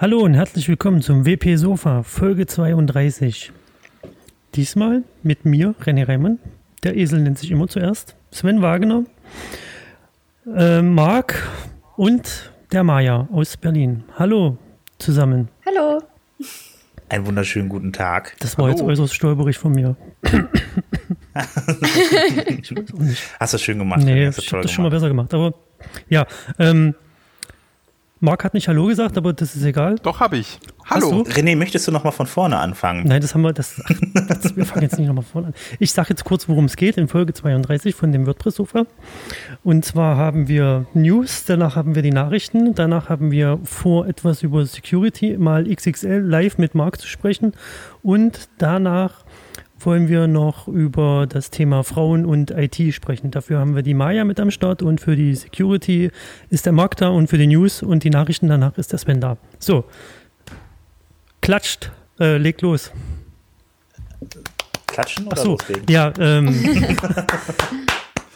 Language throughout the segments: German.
Hallo und herzlich willkommen zum WP Sofa, Folge 32. Diesmal mit mir, René Reimann. Der Esel nennt sich immer zuerst. Sven Wagner, äh, Marc und der Maja aus Berlin. Hallo zusammen. Hallo. Einen wunderschönen guten Tag. Das war Hallo. jetzt äußerst stolperig von mir. Hast du schön gemacht. Nee, Hast du ich das schon mal besser gemacht. Aber ja, ähm, Marc hat nicht Hallo gesagt, aber das ist egal. Doch, habe ich. Hallo. René, möchtest du noch mal von vorne anfangen? Nein, das haben wir, das, das wir fangen jetzt nicht nochmal vorne an. Ich sage jetzt kurz, worum es geht in Folge 32 von dem WordPress-Sofa. Und zwar haben wir News, danach haben wir die Nachrichten, danach haben wir vor, etwas über Security mal XXL live mit Marc zu sprechen und danach wollen wir noch über das Thema Frauen und IT sprechen. Dafür haben wir die Maya mit am Start und für die Security ist der Marc da und für die News und die Nachrichten danach ist der Sven da. So, klatscht, äh, legt los. Klatschen oder Ach so, loslegen? ja, ähm.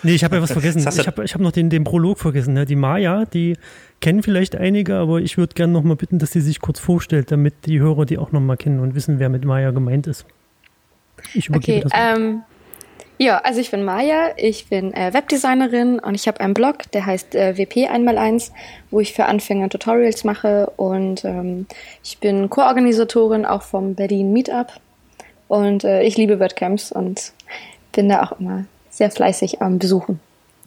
nee, ich habe ja was vergessen. Ich habe ich hab noch den, den Prolog vergessen. Ne? Die Maya, die kennen vielleicht einige, aber ich würde gerne noch mal bitten, dass sie sich kurz vorstellt, damit die Hörer die auch noch mal kennen und wissen, wer mit Maya gemeint ist. Ich übergebe Okay, das. Ähm, ja, also ich bin Maya, ich bin äh, Webdesignerin und ich habe einen Blog, der heißt äh, WP 1x1, wo ich für Anfänger Tutorials mache und ähm, ich bin Co-Organisatorin auch vom Berlin Meetup und äh, ich liebe WordCamps und bin da auch immer sehr fleißig am Besuchen.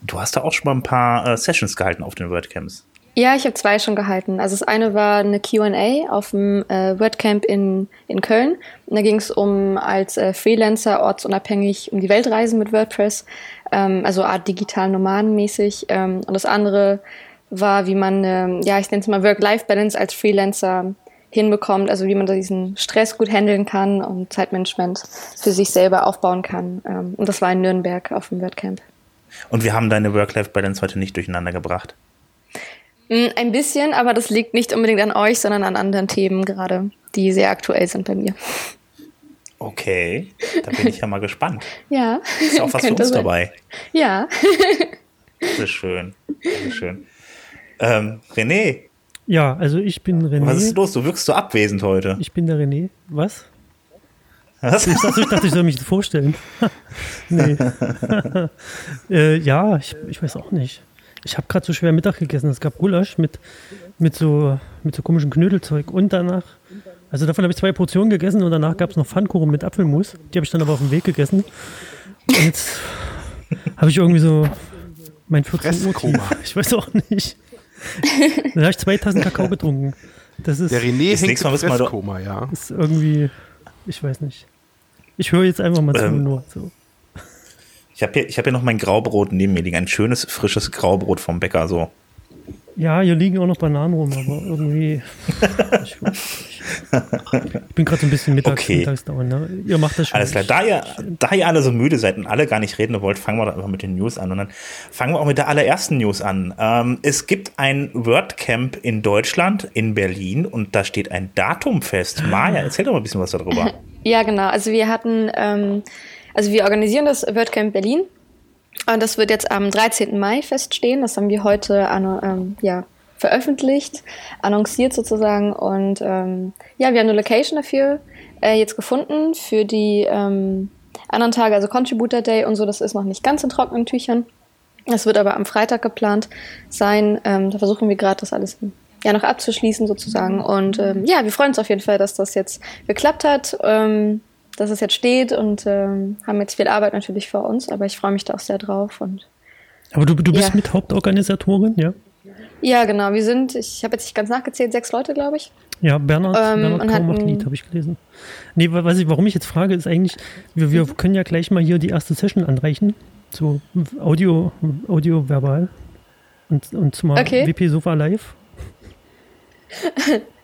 Du hast da auch schon mal ein paar äh, Sessions gehalten auf den WordCamps. Ja, ich habe zwei schon gehalten. Also das eine war eine Q&A auf dem äh, WordCamp in, in Köln. Und da ging es um als äh, Freelancer ortsunabhängig um die Welt reisen mit WordPress, ähm, also Art digital nomadenmäßig. Ähm, und das andere war, wie man, ähm, ja, ich nenne es mal Work-Life-Balance als Freelancer hinbekommt, also wie man diesen Stress gut handeln kann und Zeitmanagement für sich selber aufbauen kann. Ähm, und das war in Nürnberg auf dem WordCamp. Und wir haben deine Work-Life-Balance heute nicht durcheinander gebracht. Mm, Ein bisschen, aber das liegt nicht unbedingt an euch, sondern an anderen Themen gerade, die sehr aktuell sind bei mir. Okay, da bin ich ja mal gespannt. Ja. Ist auch was für uns sein. dabei. Ja. Sehr schön. Sehr schön. Ähm, René, ja, also ich bin René. was ist los? Du wirkst so abwesend heute. Ich bin der René. Was? Was? Ich dachte, ich, dachte, ich soll mich vorstellen. nee. äh, ja, ich, ich weiß auch nicht. Ich habe gerade so schwer Mittag gegessen. Es gab Gulasch mit, mit, so, mit so komischem Knödelzeug. Und danach, also davon habe ich zwei Portionen gegessen und danach gab es noch Pfannkuchen mit Apfelmus. Die habe ich dann aber auf dem Weg gegessen. Und jetzt habe ich irgendwie so mein 14 Uhr. Ich weiß auch nicht. Dann habe ich zwei Tassen Kakao getrunken. Das ist, Der René Das hängt im Fresskoma, ja. ist irgendwie, ich weiß nicht. Ich höre jetzt einfach mal zu Ähm, nur. So. Ich habe hier, ich hab hier noch mein Graubrot neben mir liegen. Ein schönes, frisches Graubrot vom Bäcker. So. Ja, hier liegen auch noch Bananen rum, aber irgendwie. ich, ich bin gerade so ein bisschen mittags, Okay. Mittagsdauer, ne? Ihr macht das schon. Alles klar. Da ihr, da ihr alle so müde seid und alle gar nicht reden wollt, fangen wir doch einfach mit den News an. Und dann fangen wir auch mit der allerersten News an. Ähm, es gibt ein WordCamp in Deutschland, in Berlin, und da steht ein Datum fest. Maja, erzähl doch mal ein bisschen was darüber. Ja, genau. Also wir hatten, ähm, also wir organisieren das WordCamp Berlin. Und das wird jetzt am 13. Mai feststehen. Das haben wir heute ähm, ja, veröffentlicht, annonciert sozusagen. Und ähm, ja, wir haben eine Location dafür äh, jetzt gefunden für die ähm, anderen Tage, also Contributor Day und so. Das ist noch nicht ganz in trockenen Tüchern. Das wird aber am Freitag geplant sein. Ähm, da versuchen wir gerade das alles ja noch abzuschließen sozusagen. Und ähm, ja, wir freuen uns auf jeden Fall, dass das jetzt geklappt hat, ähm, dass es jetzt steht und ähm, haben jetzt viel Arbeit natürlich vor uns, aber ich freue mich da auch sehr drauf. Und aber du, du bist Ja. mit Hauptorganisatorin, ja? ja, genau, wir sind, ich habe jetzt nicht ganz nachgezählt, sechs Leute, glaube ich. Ja, Bernhard, Ähm, Bernhard macht hatten- Lied, habe ich gelesen. Nee, was ich, warum ich jetzt frage, ist eigentlich, wir, wir können ja gleich mal hier die erste Session anreichen. So Audio, Audio verbal. Und, und zumal Okay. WP Sofa Live.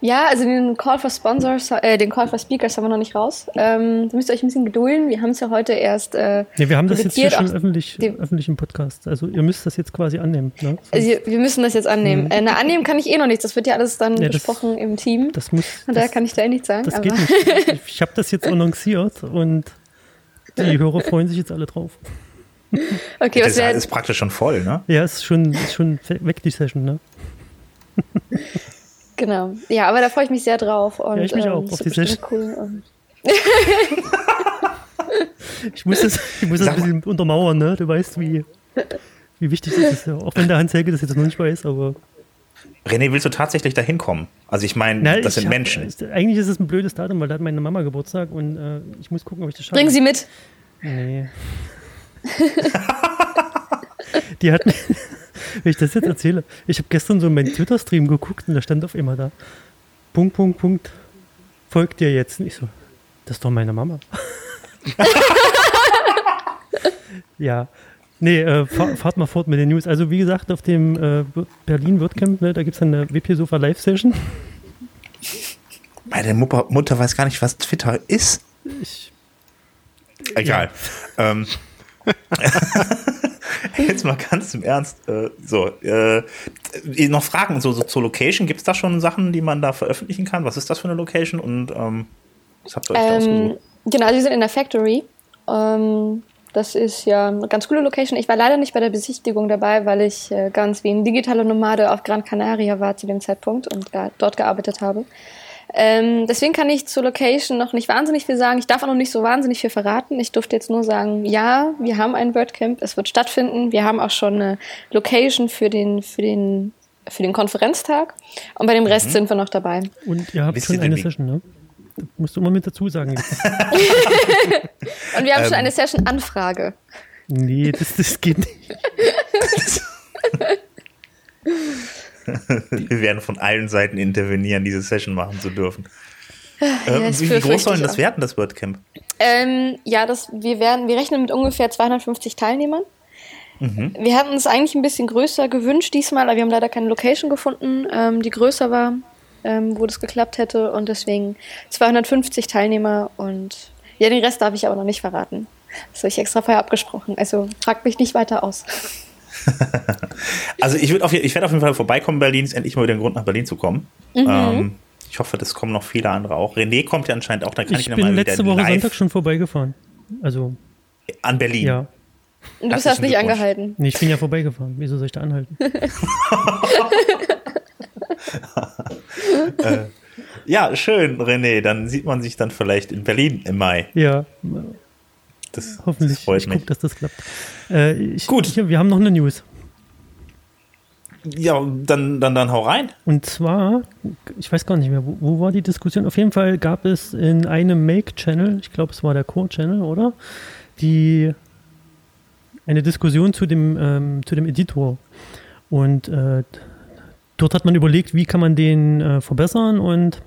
Ja, also den Call for Sponsors, äh, den Call for Speakers haben wir noch nicht raus. Ähm, da müsst ihr euch ein bisschen gedulden. Wir haben es ja heute erst. Äh, Ja, wir haben das jetzt hier schon öffentlich, öffentlich im Podcast. Also ihr müsst das jetzt quasi annehmen. Ne? Also wir müssen das jetzt annehmen. Äh, na, annehmen kann ich eh noch nichts. Das wird ja alles dann Ja, das- besprochen im Team. Das muss. Und daher das, kann ich da eh nichts sagen. das aber geht nicht. Ich, ich habe das jetzt annonciert und die Hörer freuen sich jetzt alle drauf. Okay, was Das wäre ist praktisch schon voll, ne? Ja, ist schon, ist schon weg die Session, ne? Genau. Ja, aber da freue ich mich sehr drauf. Und, ja, ich mich ähm, auch auf die Session. cool. Ich muss das, ich muss das ein bisschen untermauern, ne? Du weißt, wie, wie wichtig das ist. Ja. Auch wenn der Hans Helge das jetzt noch nicht weiß, aber. René, willst du tatsächlich dahin kommen? Also ich meine, das sind hab- Menschen. ist- Eigentlich ist es ein blödes Datum, weil da hat meine Mama Geburtstag und äh, ich muss gucken, ob ich das schaffe. Bringen Sie mit. Nee. Die hat mir, wenn ich das jetzt erzähle, ich habe gestern so meinen Twitter-Stream geguckt und da stand auf immer da, Punkt, Punkt, Punkt, folgt dir jetzt. Und ich so, das ist doch meine Mama. ja. Nee, äh, fahr, fahrt mal fort mit den News. Also wie gesagt, auf dem äh, Berlin WordCamp, ne, da gibt es eine WP-Sofa Live-Session. Meine Mutter, Mutter weiß gar nicht, was Twitter ist. Ich, Egal. Ähm, jetzt mal ganz im Ernst. Äh, so, äh, noch Fragen so, so zur Location. Gibt es da schon Sachen, die man da veröffentlichen kann? Was ist das für eine Location? Und ähm, was habt ihr euch da Ähm, ausgesucht? genau, also wir sind in der Factory. Ähm, das ist ja eine ganz coole Location. Ich war leider nicht bei der Besichtigung dabei, weil ich äh, ganz wie ein digitaler Nomade auf Gran Canaria war zu dem Zeitpunkt und da, dort gearbeitet habe. Ähm, deswegen kann ich zur Location noch nicht wahnsinnig viel sagen. Ich darf auch noch nicht so wahnsinnig viel verraten. Ich durfte jetzt nur sagen, ja, wir haben ein WordCamp, es wird stattfinden. Wir haben auch schon eine Location für den, für den, für den Konferenztag. Und bei dem Rest sind wir noch dabei. und ihr habt Wisst schon eine Session, ne? Das musst du immer mit dazu sagen. Und wir haben schon eine Session-Anfrage. Nee, das, das geht nicht. Wir werden von allen Seiten intervenieren, diese Session machen zu dürfen. Ähm, das wie, wie groß soll denn ich das werden, das WordCamp? Ähm, ja, das, wir, werden, wir rechnen mit ungefähr 250 Teilnehmern. Wir hatten es eigentlich ein bisschen größer gewünscht diesmal, aber wir haben leider keine Location gefunden, ähm, die größer war, ähm, wo das geklappt hätte. Und deswegen 250 Teilnehmer und ja, den Rest darf ich aber noch nicht verraten. Das habe ich extra vorher abgesprochen. Also fragt mich nicht weiter aus. Also ich, auf, ich werde auf jeden Fall vorbeikommen, Berlin ist endlich mal wieder ein Grund, nach Berlin zu kommen. Mhm. Ähm, ich hoffe, das kommen noch viele andere auch. René kommt ja anscheinend auch, dann kann ich, Ich ihn bin mal letzte wieder Woche live Sonntag schon vorbeigefahren. Also, an Berlin. ja. Du Das bist ist hast nicht angehalten. Nee, ich bin ja vorbeigefahren. Wieso soll ich da anhalten? Ja, schön, René. Dann sieht man sich dann vielleicht in Berlin im Mai. Ja, Das, hoffentlich. das freut ich mich. dass das klappt. Äh, ich, Gut. Ich, wir haben noch eine News. Ja, dann, dann, dann hau rein. Und zwar, ich weiß gar nicht mehr, wo, wo war die Diskussion? Auf jeden Fall gab es in einem Make-Channel, ich glaube, es war der Core-Channel, oder? Die eine Diskussion zu dem, ähm, zu dem Editor. Und äh, dort hat man überlegt, wie kann man den äh, verbessern und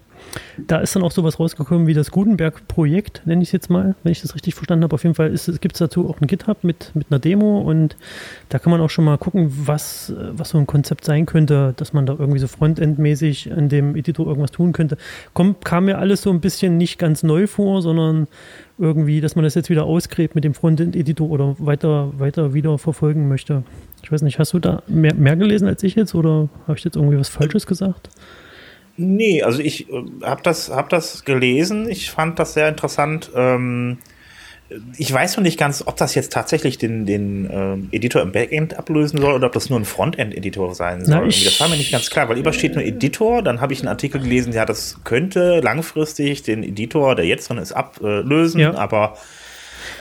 da ist dann auch sowas rausgekommen wie das Gutenberg-Projekt, nenne ich es jetzt mal, wenn ich das richtig verstanden habe. Auf jeden Fall gibt es dazu auch ein GitHub mit, mit einer Demo und da kann man auch schon mal gucken, was, was so ein Konzept sein könnte, dass man da irgendwie so Frontend-mäßig an dem Editor irgendwas tun könnte. Kommt, kam mir alles so ein bisschen nicht ganz neu vor, sondern irgendwie, dass man das jetzt wieder ausgräbt mit dem Frontend-Editor oder weiter, weiter wieder verfolgen möchte. Ich weiß nicht, hast du da mehr, mehr gelesen als ich jetzt oder habe ich jetzt irgendwie was Falsches gesagt? Nee, also ich äh, habe das, hab das gelesen. Ich fand das sehr interessant. Ähm, ich weiß noch nicht ganz, ob das jetzt tatsächlich den, den ähm, Editor im Backend ablösen soll oder ob das nur ein Frontend-Editor sein soll. Na, das war mir nicht ganz klar, weil über steht nur Editor. Dann habe ich einen Artikel gelesen, ja, das könnte langfristig den Editor, der jetzt drin ist, ablösen, Ja. aber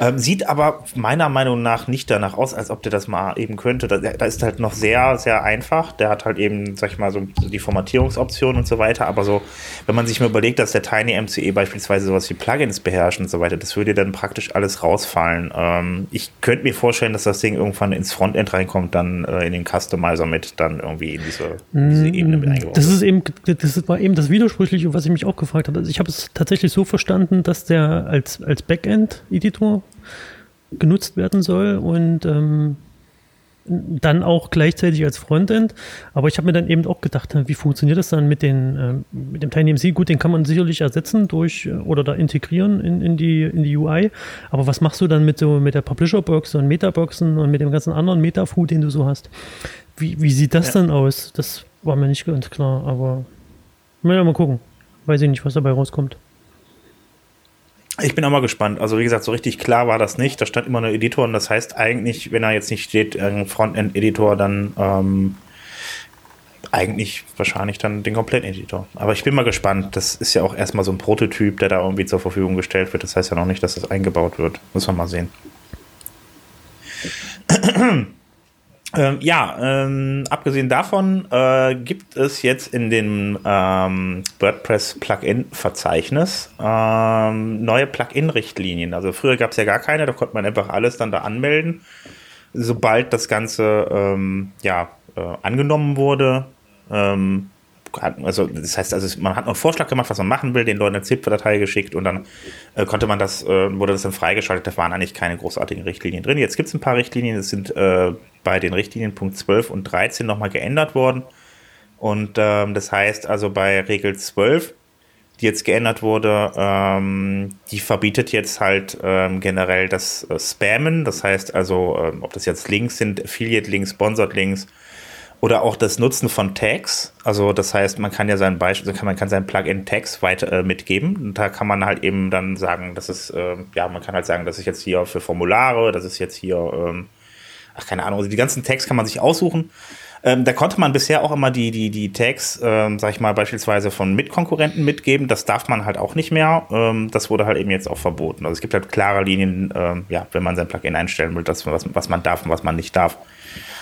ähm, sieht aber meiner Meinung nach nicht danach aus, als ob der das mal eben könnte. Da, da ist halt noch sehr, sehr einfach. Der hat halt eben, sag ich mal, so die Formatierungsoption und so weiter. Aber so, wenn man sich mal überlegt, dass der Tiny MCE beispielsweise sowas wie Plugins beherrscht und so weiter, das würde dann praktisch alles rausfallen. Ähm, ich könnte mir vorstellen, dass das Ding irgendwann ins Frontend reinkommt, dann äh, in den Customizer mit, dann irgendwie in diese, in diese Ebene mit eingebaut. Mm, Das ist eben, das war eben das Widersprüchliche, was ich mich auch gefragt habe. Also ich habe es tatsächlich so verstanden, dass der als, als Backend-Editor genutzt werden soll und ähm, dann auch gleichzeitig als Frontend. Aber ich habe mir dann eben auch gedacht, wie funktioniert das dann mit, den, ähm, mit dem TinyMC? Gut, den kann man sicherlich ersetzen durch äh, oder da integrieren in, in, die, in die UI. Aber was machst du dann mit, so, mit der Publisher-Box und Metaboxen und mit dem ganzen anderen Metafood, den du so hast? Wie, wie sieht das Ja. dann aus? Das war mir nicht ganz klar, aber ja, mal gucken. Weiß ich nicht, was dabei rauskommt. Ich bin auch mal gespannt. Also wie gesagt, so richtig klar war das nicht. Da stand immer nur Editor und das heißt eigentlich, wenn er jetzt nicht steht, ein Frontend-Editor, dann ähm, eigentlich wahrscheinlich dann den kompletten Editor. Aber ich bin mal gespannt. Das ist ja auch erstmal so ein Prototyp, der da irgendwie zur Verfügung gestellt wird. Das heißt ja noch nicht, dass das eingebaut wird. Muss man mal sehen. Ähm, ja, ähm, abgesehen davon äh, gibt es jetzt in dem ähm, WordPress Plugin-Verzeichnis ähm, neue Plugin-Richtlinien. Also früher gab es ja gar keine, da konnte man einfach alles dann da anmelden. Sobald das Ganze ähm, ja, äh, angenommen wurde, ähm, also das heißt, also man hat einen Vorschlag gemacht, was man machen will, den Leuten eine ZIP-Datei geschickt und dann äh, konnte man das, äh, wurde das dann freigeschaltet. Da waren eigentlich keine großartigen Richtlinien drin. Jetzt gibt es ein paar Richtlinien, das sind äh, bei den Richtlinien Punkt 12 und 13 nochmal geändert worden. Und ähm, das heißt also bei Regel 12, die jetzt geändert wurde, ähm, die verbietet jetzt halt ähm, generell das äh, Spammen. Das heißt also, ähm, ob das jetzt Links sind, Affiliate-Links, Sponsored-Links oder auch das Nutzen von Tags. Also das heißt, man kann ja sein Beispiel, also man kann sein Plugin Tags weiter äh, mitgeben. Und da kann man halt eben dann sagen, das ist, äh, ja, man kann halt sagen, das ist jetzt hier für Formulare, das ist jetzt hier, ähm, ach keine Ahnung, also die ganzen Tags kann man sich aussuchen. Ähm, da konnte man bisher auch immer die, die, die Tags, ähm, sag ich mal, beispielsweise von Mitkonkurrenten mitgeben. Das darf man halt auch nicht mehr. Ähm, das wurde halt eben jetzt auch verboten. Also es gibt halt klare Linien, ähm, ja, wenn man sein Plugin einstellen will, das, was, was man darf und was man nicht darf.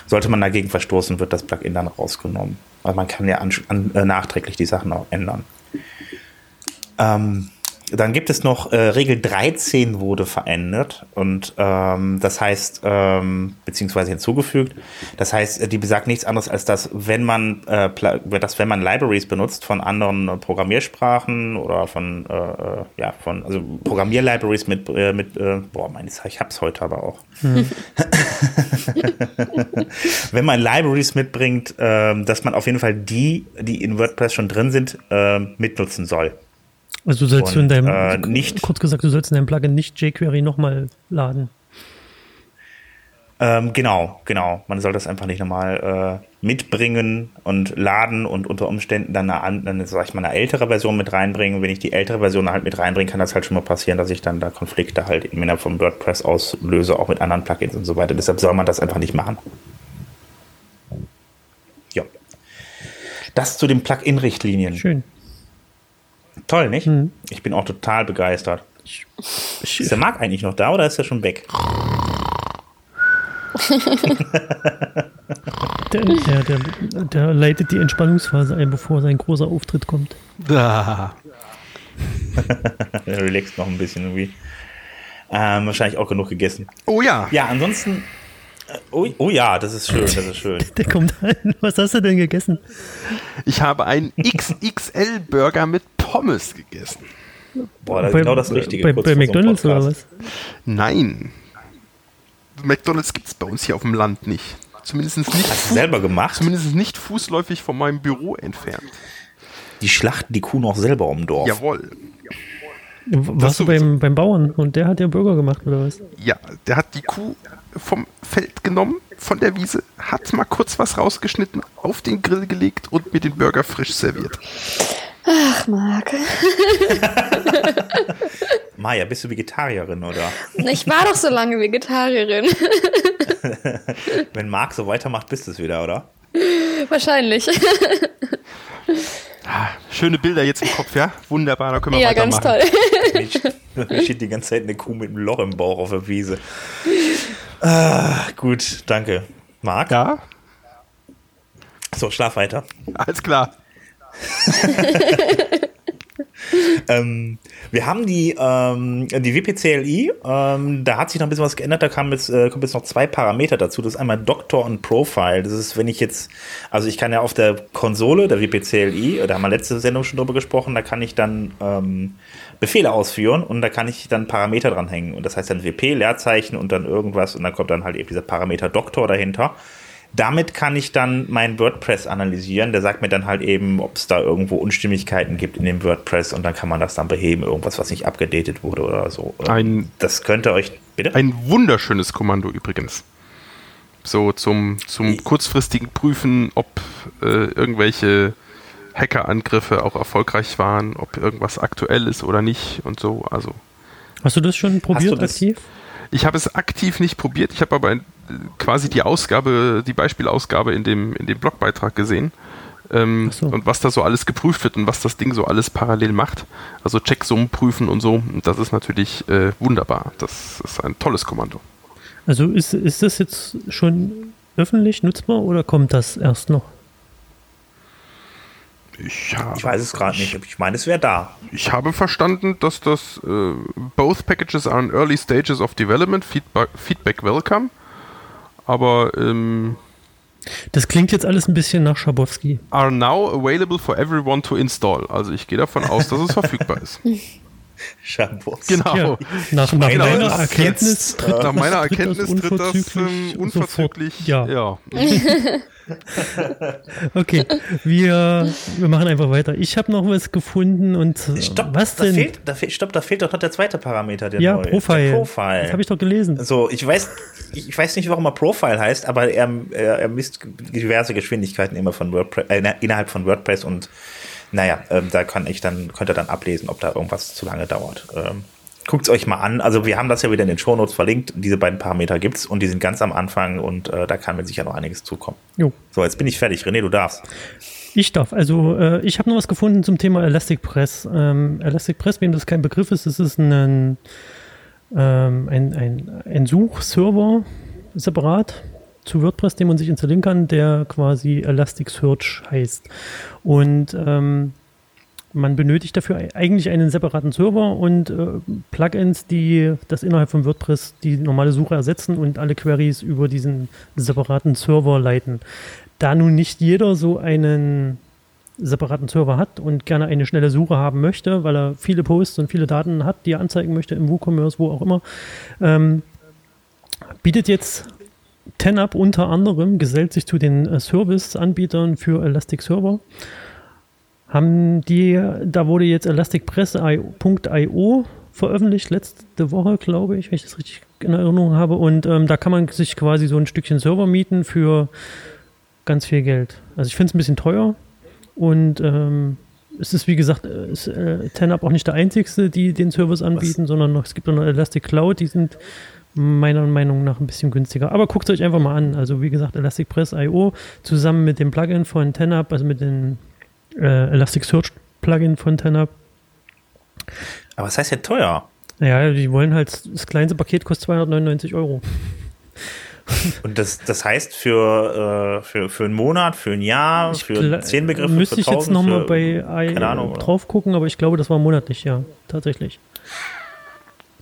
Sollte man dagegen verstoßen, wird das Plugin dann rausgenommen. Also man kann ja an, an, äh, nachträglich die Sachen auch ändern. Ähm, dann gibt es noch äh, Regel 13 wurde verändert und ähm, das heißt, ähm, beziehungsweise hinzugefügt, das heißt, äh, die besagt nichts anderes als dass, wenn man äh, dass wenn man Libraries benutzt von anderen äh, Programmiersprachen oder von äh, äh ja von also Programmierlibraries mit äh, mit äh, boah, meine ich hab's heute aber auch. Hm. wenn man Libraries mitbringt, äh, dass man auf jeden Fall die, die in WordPress schon drin sind, äh, mitnutzen soll. Also du sollst und, in deinem, äh, nicht, kurz gesagt, du sollst in deinem Plugin nicht jQuery nochmal laden. Ähm, genau, genau. Man soll das einfach nicht nochmal äh, mitbringen und laden und unter Umständen dann eine, eine, sag ich mal, eine ältere Version mit reinbringen. Wenn ich die ältere Version halt mit reinbringe, kann das halt schon mal passieren, dass ich dann da Konflikte halt innerhalb von WordPress auslöse, auch mit anderen Plugins und so weiter. Deshalb soll man das einfach nicht machen. Ja. Das zu den Plugin-Richtlinien. Schön. Toll, nicht? Mhm. Ich bin auch total begeistert. Ist der Marc eigentlich noch da oder ist er schon weg? der, der, der, der, leitet die Entspannungsphase ein, bevor sein großer Auftritt kommt. Da. er relaxt noch ein bisschen irgendwie. Ähm, wahrscheinlich auch genug gegessen. Oh ja. Ja, ansonsten. Oh, oh, ja, das ist schön, das ist schön. Der kommt rein. Was hast du denn gegessen? Ich habe einen XXL-Burger mit Pommes gegessen. Boah, das ist genau das Richtige. Bei, bei McDonalds so oder was? Nein. McDonalds gibt es bei uns hier auf dem Land nicht. Zumindest nicht. Hast du selber gemacht? Zumindest nicht fußläufig von meinem Büro entfernt. Die schlachten die Kuh noch selber um Dorf. Jawohl. Warst du beim, beim Bauern und der hat ja Burger gemacht oder was? Ja, der hat die Kuh vom Feld genommen, von der Wiese, hat mal kurz was rausgeschnitten, auf den Grill gelegt und mir den Burger frisch serviert. Ach, Marc. Maja, bist du Vegetarierin, oder? Ich war doch so lange Vegetarierin. Wenn Marc so weitermacht, bist du es wieder, oder? Wahrscheinlich. Ah, schöne Bilder jetzt im Kopf, ja? Wunderbar, da können wir ja, weitermachen. Ja, ganz toll. Mir steht die ganze Zeit eine Kuh mit einem Loch im Bauch auf der Wiese. Ah, gut, danke. Marc? Ja? So, schlaf weiter. Alles klar. ähm, wir haben die, ähm, die WPCLI, ähm, da hat sich noch ein bisschen was geändert, da kam jetzt, äh, kommen jetzt noch zwei Parameter dazu. Das ist einmal Doctor und Profile. Das ist, wenn ich jetzt, also ich kann ja auf der Konsole der WPCLI, da haben wir letzte Sendung schon drüber gesprochen, da kann ich dann ähm, Befehle ausführen und da kann ich dann Parameter dranhängen. Und das heißt dann WP, Leerzeichen und dann irgendwas und dann kommt dann halt eben dieser Parameter Doktor dahinter. Damit kann ich dann mein WordPress analysieren. Der sagt mir dann halt eben, ob es da irgendwo Unstimmigkeiten gibt in dem WordPress und dann kann man das dann beheben, irgendwas, was nicht abgedatet wurde oder so. Ein, das könnte euch, bitte? Ein wunderschönes Kommando übrigens. So zum, zum kurzfristigen Prüfen, ob äh, irgendwelche Hackerangriffe auch erfolgreich waren, ob irgendwas aktuell ist oder nicht und so. Also. Hast du das schon probiert das? aktiv? Ich habe es aktiv nicht probiert. Ich habe aber quasi die Ausgabe, die Beispielausgabe in dem, in dem Blogbeitrag gesehen. Ähm, so. Und was da so alles geprüft wird und was das Ding so alles parallel macht. Also Checksummen prüfen und so. Das ist natürlich äh, wunderbar. Das ist ein tolles Kommando. Also ist, ist das jetzt schon öffentlich nutzbar oder kommt das erst noch? Ich, Ich weiß es gerade nicht. Ich meine, es wäre da. ich habe verstanden, dass das äh, both packages are in early stages of development, feedback, feedback welcome. Aber ähm, Das klingt jetzt alles ein bisschen nach Schabowski. are now available for everyone to install. Also ich gehe davon aus, dass es verfügbar ist. Schabos. Genau. Ja, nach, nach meine, meiner Erkenntnis jetzt, tritt, äh, Nach meiner Erkenntnis tritt das unverzüglich ähm, unverzüglich. Sofort, ja. ja. Okay, wir, wir machen einfach weiter. Ich habe noch was gefunden und äh, Stopp, was da denn? fehlt, da fehlt, stopp, da fehlt doch noch der zweite Parameter, der ja, neu ist. Profile. Der Profile. Das habe ich doch gelesen. So, ich weiß, ich weiß nicht, warum er Profile heißt, aber er, er, er misst diverse Geschwindigkeiten immer von WordPress, äh, innerhalb von WordPress und naja, ähm, da kann ich dann, könnt ihr dann ablesen, ob da irgendwas zu lange dauert. Ähm, Guckt es euch mal an. Also wir haben das ja wieder in den Shownotes verlinkt. Diese beiden Parameter gibt's und die sind ganz am Anfang und äh, da kann mir sicher noch einiges zukommen. Jo. So, jetzt bin ich fertig. René, du darfst. Ich darf. Also äh, ich habe noch was gefunden zum Thema Elastic Press. Ähm, Elastic Press, wem das kein Begriff ist, das ist ein, ähm, ein, ein, ein Suchserver separat zu WordPress, den man sich installieren kann, der quasi Elasticsearch heißt. Und ähm, man benötigt dafür eigentlich einen separaten Server und äh, Plugins, die das innerhalb von WordPress die normale Suche ersetzen und alle Queries über diesen separaten Server leiten. Da nun nicht jeder so einen separaten Server hat und gerne eine schnelle Suche haben möchte, weil er viele Posts und viele Daten hat, die er anzeigen möchte im WooCommerce, wo auch immer, ähm, bietet jetzt TenUp unter anderem, gesellt sich zu den äh, Service-Anbietern für Elasticserver haben die, da wurde jetzt elasticpress.io veröffentlicht, letzte Woche, glaube ich, wenn ich das richtig in Erinnerung habe. Und ähm, da kann man sich quasi so ein Stückchen Server mieten für ganz viel Geld. Also ich finde es ein bisschen teuer und ähm, es ist wie gesagt, äh, ist, äh, TenUp auch nicht der einzigste, die den Service anbieten, Was? sondern noch, es gibt auch noch Elastic Cloud, die sind meiner Meinung nach ein bisschen günstiger. Aber guckt euch einfach mal an. Also wie gesagt, Elasticpress.io zusammen mit dem Plugin von TenUp, also mit den äh, Elasticsearch Plugin von TenUp. Aber was heißt ja teuer? Ja, die wollen halt, das kleinste Paket kostet 299 Euro. Und das, das heißt für, äh, für, für einen Monat, für ein Jahr, ich für zehn Begriffe, Müsste ich jetzt nochmal bei I Ahnung, drauf gucken, aber ich glaube, das war monatlich, ja, tatsächlich.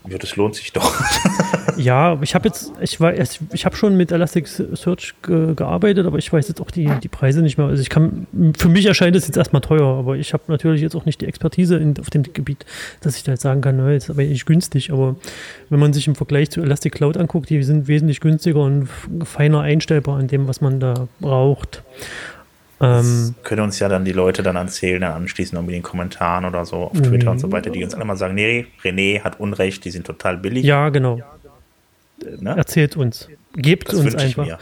Ja, das lohnt sich doch. ja, ich habe jetzt, ich war erst, ich habe schon mit Elasticsearch ge gearbeitet, aber ich weiß jetzt auch die, die Preise nicht mehr. Also ich kann, für mich erscheint es jetzt erstmal teuer, aber ich habe natürlich jetzt auch nicht die Expertise in, auf dem Gebiet, dass ich da jetzt sagen kann, na, jetzt aber nicht günstig. Aber wenn man sich im Vergleich zu Elastic Cloud anguckt, die sind wesentlich günstiger und feiner einstellbar an dem, was man da braucht. Das können uns ja dann die Leute dann erzählen, dann anschließend irgendwie in den Kommentaren oder so auf Twitter mhm. und so weiter, die uns alle mal sagen, nee, René hat Unrecht, die sind total billig. Ja, genau. Ne? Erzählt uns. Gebt das uns einfach.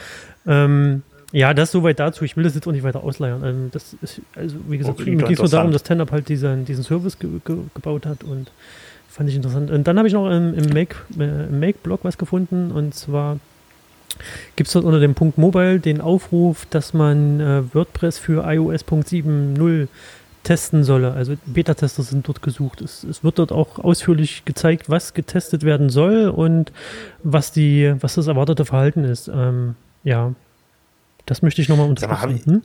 Ähm, ja, das soweit dazu. Ich will das jetzt auch nicht weiter ausleiern. Ähm, das ist, also wie gesagt, okay, mir geht es nur darum, dass TenUp halt diesen, diesen Service ge ge gebaut hat und fand ich interessant. Und dann habe ich noch im, im Make-Blog äh, Make was gefunden und zwar gibt es dort unter dem Punkt Mobile den Aufruf, dass man äh, WordPress für iOS.7.0 testen solle. Also Beta-Tester sind dort gesucht. Es, es, wird dort auch ausführlich gezeigt, was getestet werden soll und was, die, was das erwartete Verhalten ist. Ähm, ja, das möchte ich nochmal. Habe ich, hm?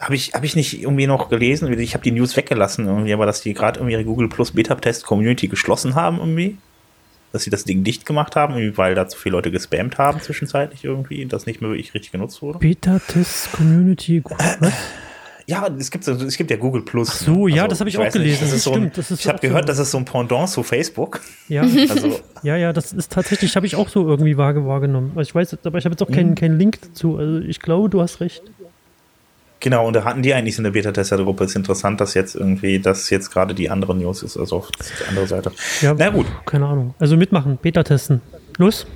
hab ich, hab ich nicht irgendwie noch gelesen? Ich habe die News weggelassen, irgendwie, aber dass die gerade irgendwie ihre Google Plus Beta-Test-Community geschlossen haben irgendwie dass sie das Ding dicht gemacht haben, weil da zu viele Leute gespammt haben zwischenzeitlich irgendwie, das nicht mehr wirklich richtig genutzt wurde. Beta-Test Community. Was? Ja, es gibt, es gibt ja Google Plus. Ach so, ja, das habe ich auch gelesen. Nicht, das das stimmt, ein, das ich habe gehört, das ist so ein Pendant zu Facebook. Ja, also, ja, ja, das ist tatsächlich, habe ich auch so irgendwie wahrgenommen. Ich weiß, aber ich habe jetzt auch keinen, keinen Link dazu. Also ich glaube, du hast recht. Genau, und da hatten die eigentlich so eine Beta-Tester-Gruppe. Ist interessant, dass jetzt irgendwie, dass jetzt gerade die andere News ist, also auf die andere Seite. Ja, Na gut. Keine Ahnung. Also mitmachen, Beta-Testen. Los?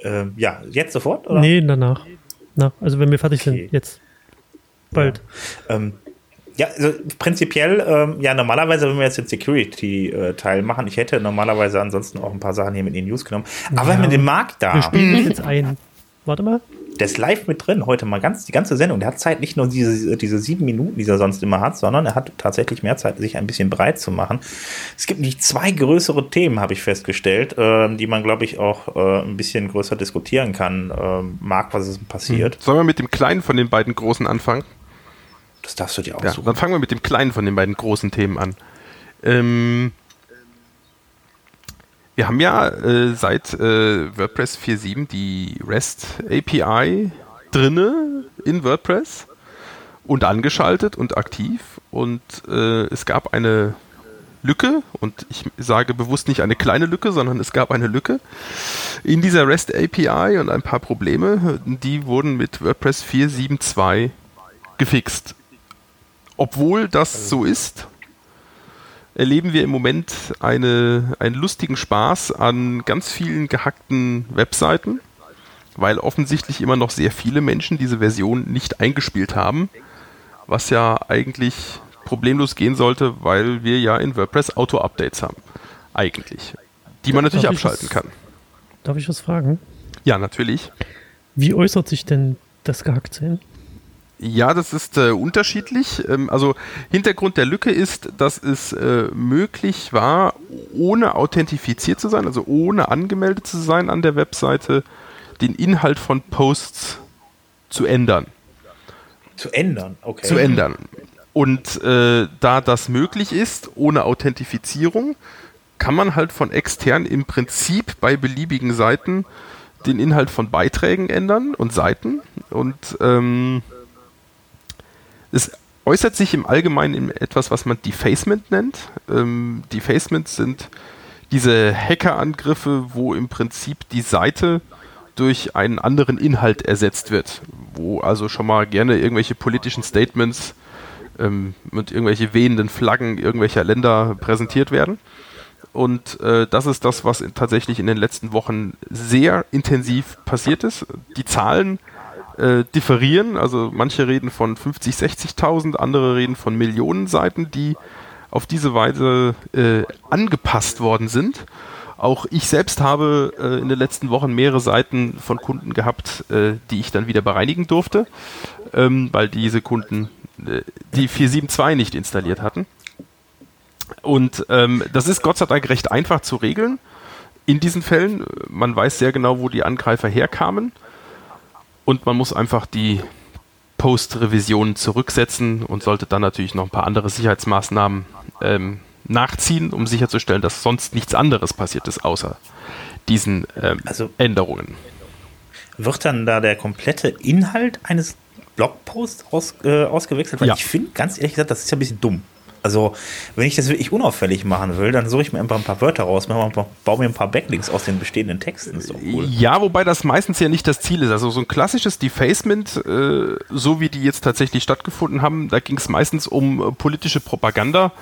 Ähm, ja, jetzt sofort? Oder? Nee, danach. Na, also wenn wir fertig okay. sind, jetzt. Bald. Ja, ähm, ja also prinzipiell, ähm, ja, normalerweise, wenn wir jetzt den Security-Teil äh, machen, ich hätte normalerweise ansonsten auch ein paar Sachen hier mit in die News genommen. Aber ja. mit dem Markt da. Wir spielen das jetzt ein. Warte mal. Der ist live mit drin heute mal ganz die ganze Sendung. Der hat Zeit, nicht nur diese, diese sieben Minuten, die er sonst immer hat, sondern er hat tatsächlich mehr Zeit, sich ein bisschen breit zu machen. Es gibt nicht zwei größere Themen, habe ich festgestellt, äh, die man, glaube ich, auch äh, ein bisschen größer diskutieren kann. Äh, mag, was ist passiert. Hm. Sollen wir mit dem kleinen von den beiden großen anfangen? Das darfst du dir aussuchen. Ja, dann fangen wir mit dem kleinen von den beiden großen Themen an. Ähm, wir haben ja äh, seit äh, WordPress 4.7 die REST API drinne in WordPress und angeschaltet und aktiv und äh, es gab eine Lücke und ich sage bewusst nicht eine kleine Lücke, sondern es gab eine Lücke in dieser REST API und ein paar Probleme, die wurden mit WordPress 4.7.2 gefixt. Obwohl das so ist, erleben wir im Moment eine, einen lustigen Spaß an ganz vielen gehackten Webseiten, weil offensichtlich immer noch sehr viele Menschen diese Version nicht eingespielt haben, was ja eigentlich problemlos gehen sollte, weil wir ja in WordPress Auto-Updates haben. Eigentlich. Die man natürlich abschalten was, kann. Darf ich was fragen? Ja, natürlich. Wie äußert sich denn das Gehacktsein? Ja, das ist äh, unterschiedlich. Ähm, also Hintergrund der Lücke ist, dass es äh, möglich war, ohne authentifiziert zu sein, also ohne angemeldet zu sein an der Webseite, den Inhalt von Posts zu ändern. Zu ändern, okay. Zu ändern. Und äh, da das möglich ist, ohne Authentifizierung, kann man halt von extern im Prinzip bei beliebigen Seiten den Inhalt von Beiträgen ändern und Seiten. Und ähm, es äußert sich im Allgemeinen in etwas, was man Defacement nennt. Ähm, Defacements sind diese Hackerangriffe, wo im Prinzip die Seite durch einen anderen Inhalt ersetzt wird, wo also schon mal gerne irgendwelche politischen Statements ähm, mit irgendwelche wehenden Flaggen irgendwelcher Länder präsentiert werden. Und äh, das ist das, was in, tatsächlich in den letzten Wochen sehr intensiv passiert ist. Die Zahlen äh, differieren. Also manche reden von 50, 60.000, andere reden von Millionen Seiten, die auf diese Weise äh, angepasst worden sind. Auch ich selbst habe äh, in den letzten Wochen mehrere Seiten von Kunden gehabt, äh, die ich dann wieder bereinigen durfte, ähm, weil diese Kunden äh, die 472 nicht installiert hatten. Und ähm, das ist Gott sei Dank recht einfach zu regeln in diesen Fällen. Man weiß sehr genau, wo die Angreifer herkamen. Und man muss einfach die Post-Revision zurücksetzen und sollte dann natürlich noch ein paar andere Sicherheitsmaßnahmen ähm, nachziehen, um sicherzustellen, dass sonst nichts anderes passiert ist, außer diesen ähm, also Änderungen. Wird dann da der komplette Inhalt eines Blogposts aus, äh, ausgewechselt? Weil ja. ich finde, ganz ehrlich gesagt, das ist ja ein bisschen dumm. Also, wenn ich das wirklich unauffällig machen will, dann suche ich mir einfach ein paar Wörter raus, baue mir ein paar Backlinks aus den bestehenden Texten. ist doch cool. Ja, wobei das meistens ja nicht das Ziel ist. Also, so ein klassisches Defacement, äh, so wie die jetzt tatsächlich stattgefunden haben, da ging es meistens um äh, politische Propaganda.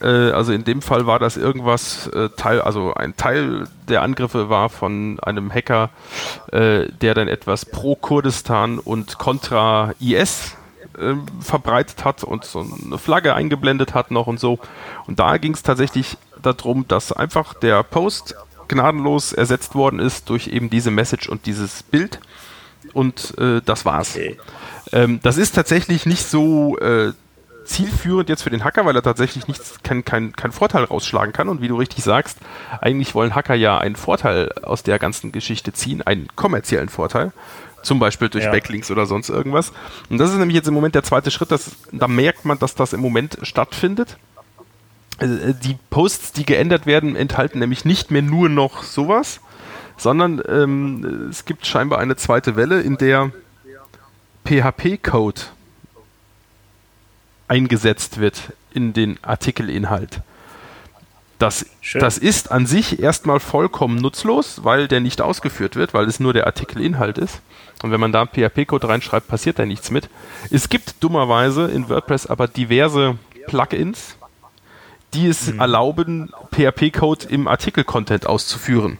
Äh, also, in dem Fall war das irgendwas, äh, Teil, also ein Teil der Angriffe war von einem Hacker, äh, der dann etwas pro Kurdistan und kontra IS äh, verbreitet hat und so eine Flagge eingeblendet hat noch und so. Und da ging es tatsächlich darum, dass einfach der Post gnadenlos ersetzt worden ist durch eben diese Message und dieses Bild. Und äh, das war's. Ähm, das ist tatsächlich nicht so äh, zielführend jetzt für den Hacker, weil er tatsächlich nichts, keinen kein, kein Vorteil rausschlagen kann. Und wie du richtig sagst, eigentlich wollen Hacker ja einen Vorteil aus der ganzen Geschichte ziehen, einen kommerziellen Vorteil. Zum Beispiel durch ja. Backlinks oder sonst irgendwas. Und das ist nämlich jetzt im Moment der zweite Schritt. Dass, da merkt man, dass das im Moment stattfindet. Äh, die Posts, die geändert werden, enthalten nämlich nicht mehr nur noch sowas, sondern ähm, es gibt scheinbar eine zweite Welle, in der PHP-Code eingesetzt wird in den Artikelinhalt. Das, das ist an sich erstmal vollkommen nutzlos, weil der nicht ausgeführt wird, weil es nur der Artikelinhalt ist. Und wenn man da einen PHP-Code reinschreibt, passiert da nichts mit. Es gibt dummerweise in WordPress aber diverse Plugins, die es mhm. erlauben, PHP-Code im Artikel-Content auszuführen.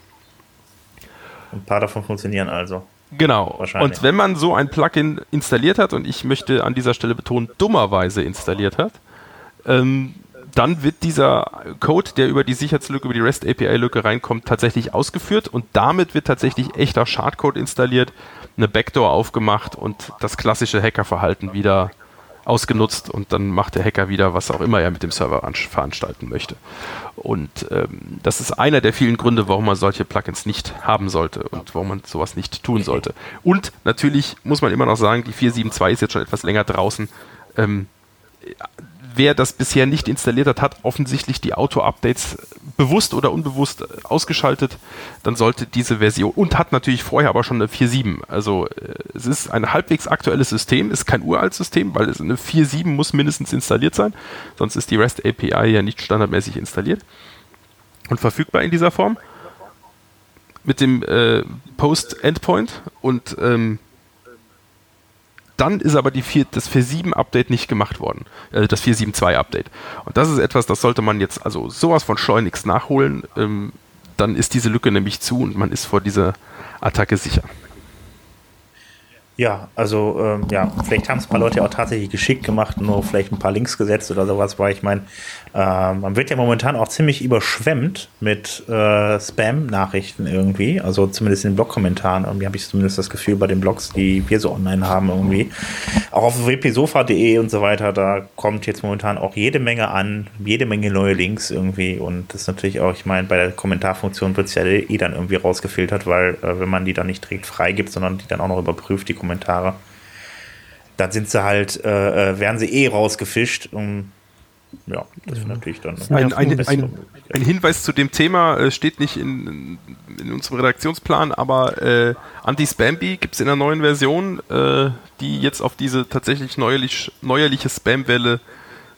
Ein paar davon funktionieren also. Genau. Und wenn man so ein Plugin installiert hat, und ich möchte an dieser Stelle betonen, dummerweise installiert hat, ähm, dann wird dieser Code, der über die Sicherheitslücke, über die REST API-Lücke reinkommt, tatsächlich ausgeführt und damit wird tatsächlich echter Schadcode installiert, eine Backdoor aufgemacht und das klassische Hackerverhalten wieder ausgenutzt und dann macht der Hacker wieder, was auch immer er mit dem Server veranstalten möchte. Und ähm, das ist einer der vielen Gründe, warum man solche Plugins nicht haben sollte und warum man sowas nicht tun sollte. Und natürlich muss man immer noch sagen, die 4.7.2 ist jetzt schon etwas länger draußen. Ähm, wer das bisher nicht installiert hat, hat offensichtlich die Auto-Updates bewusst oder unbewusst ausgeschaltet. Dann sollte diese Version und hat natürlich vorher aber schon eine 4.7. Also äh, es ist ein halbwegs aktuelles System, ist kein uraltes System, weil es eine 4.7 muss mindestens installiert sein. Sonst ist die REST API ja nicht standardmäßig installiert und verfügbar in dieser Form. Mit dem äh, Post-Endpoint und ähm, dann ist aber die 4, das 4.7-Update nicht gemacht worden, äh, das 4.7.2-Update. Und das ist etwas, das sollte man jetzt also sowas von schleunigst nachholen. Ähm, dann ist diese Lücke nämlich zu und man ist vor dieser Attacke sicher. Ja, also ähm, ja, vielleicht haben es ein paar Leute auch tatsächlich geschickt gemacht, nur vielleicht ein paar Links gesetzt oder sowas, weil ich meine, äh, man wird ja momentan auch ziemlich überschwemmt mit äh, Spam-Nachrichten irgendwie, also zumindest in den Blog-Kommentaren. Irgendwie habe ich zumindest das Gefühl bei den Blogs, die wir so online haben irgendwie. Auch auf wpsofa.de und so weiter, da kommt jetzt momentan auch jede Menge an, jede Menge neue Links irgendwie und das ist natürlich auch, ich meine, bei der Kommentarfunktion wird es ja eh dann irgendwie rausgefiltert, weil äh, wenn man die dann nicht direkt freigibt, sondern die dann auch noch überprüft, die Kommentare. Dann sind sie halt, äh, äh, werden sie eh rausgefischt. Und ja, das ja. natürlich dann. Ein, ein, ein, ein, Hinweis zu dem Thema äh, steht nicht in, in, unserem Redaktionsplan, aber äh, Anti-Spamby gibt es in der neuen Version, äh, die jetzt auf diese tatsächlich neuerlich, neuerliche Spam-Welle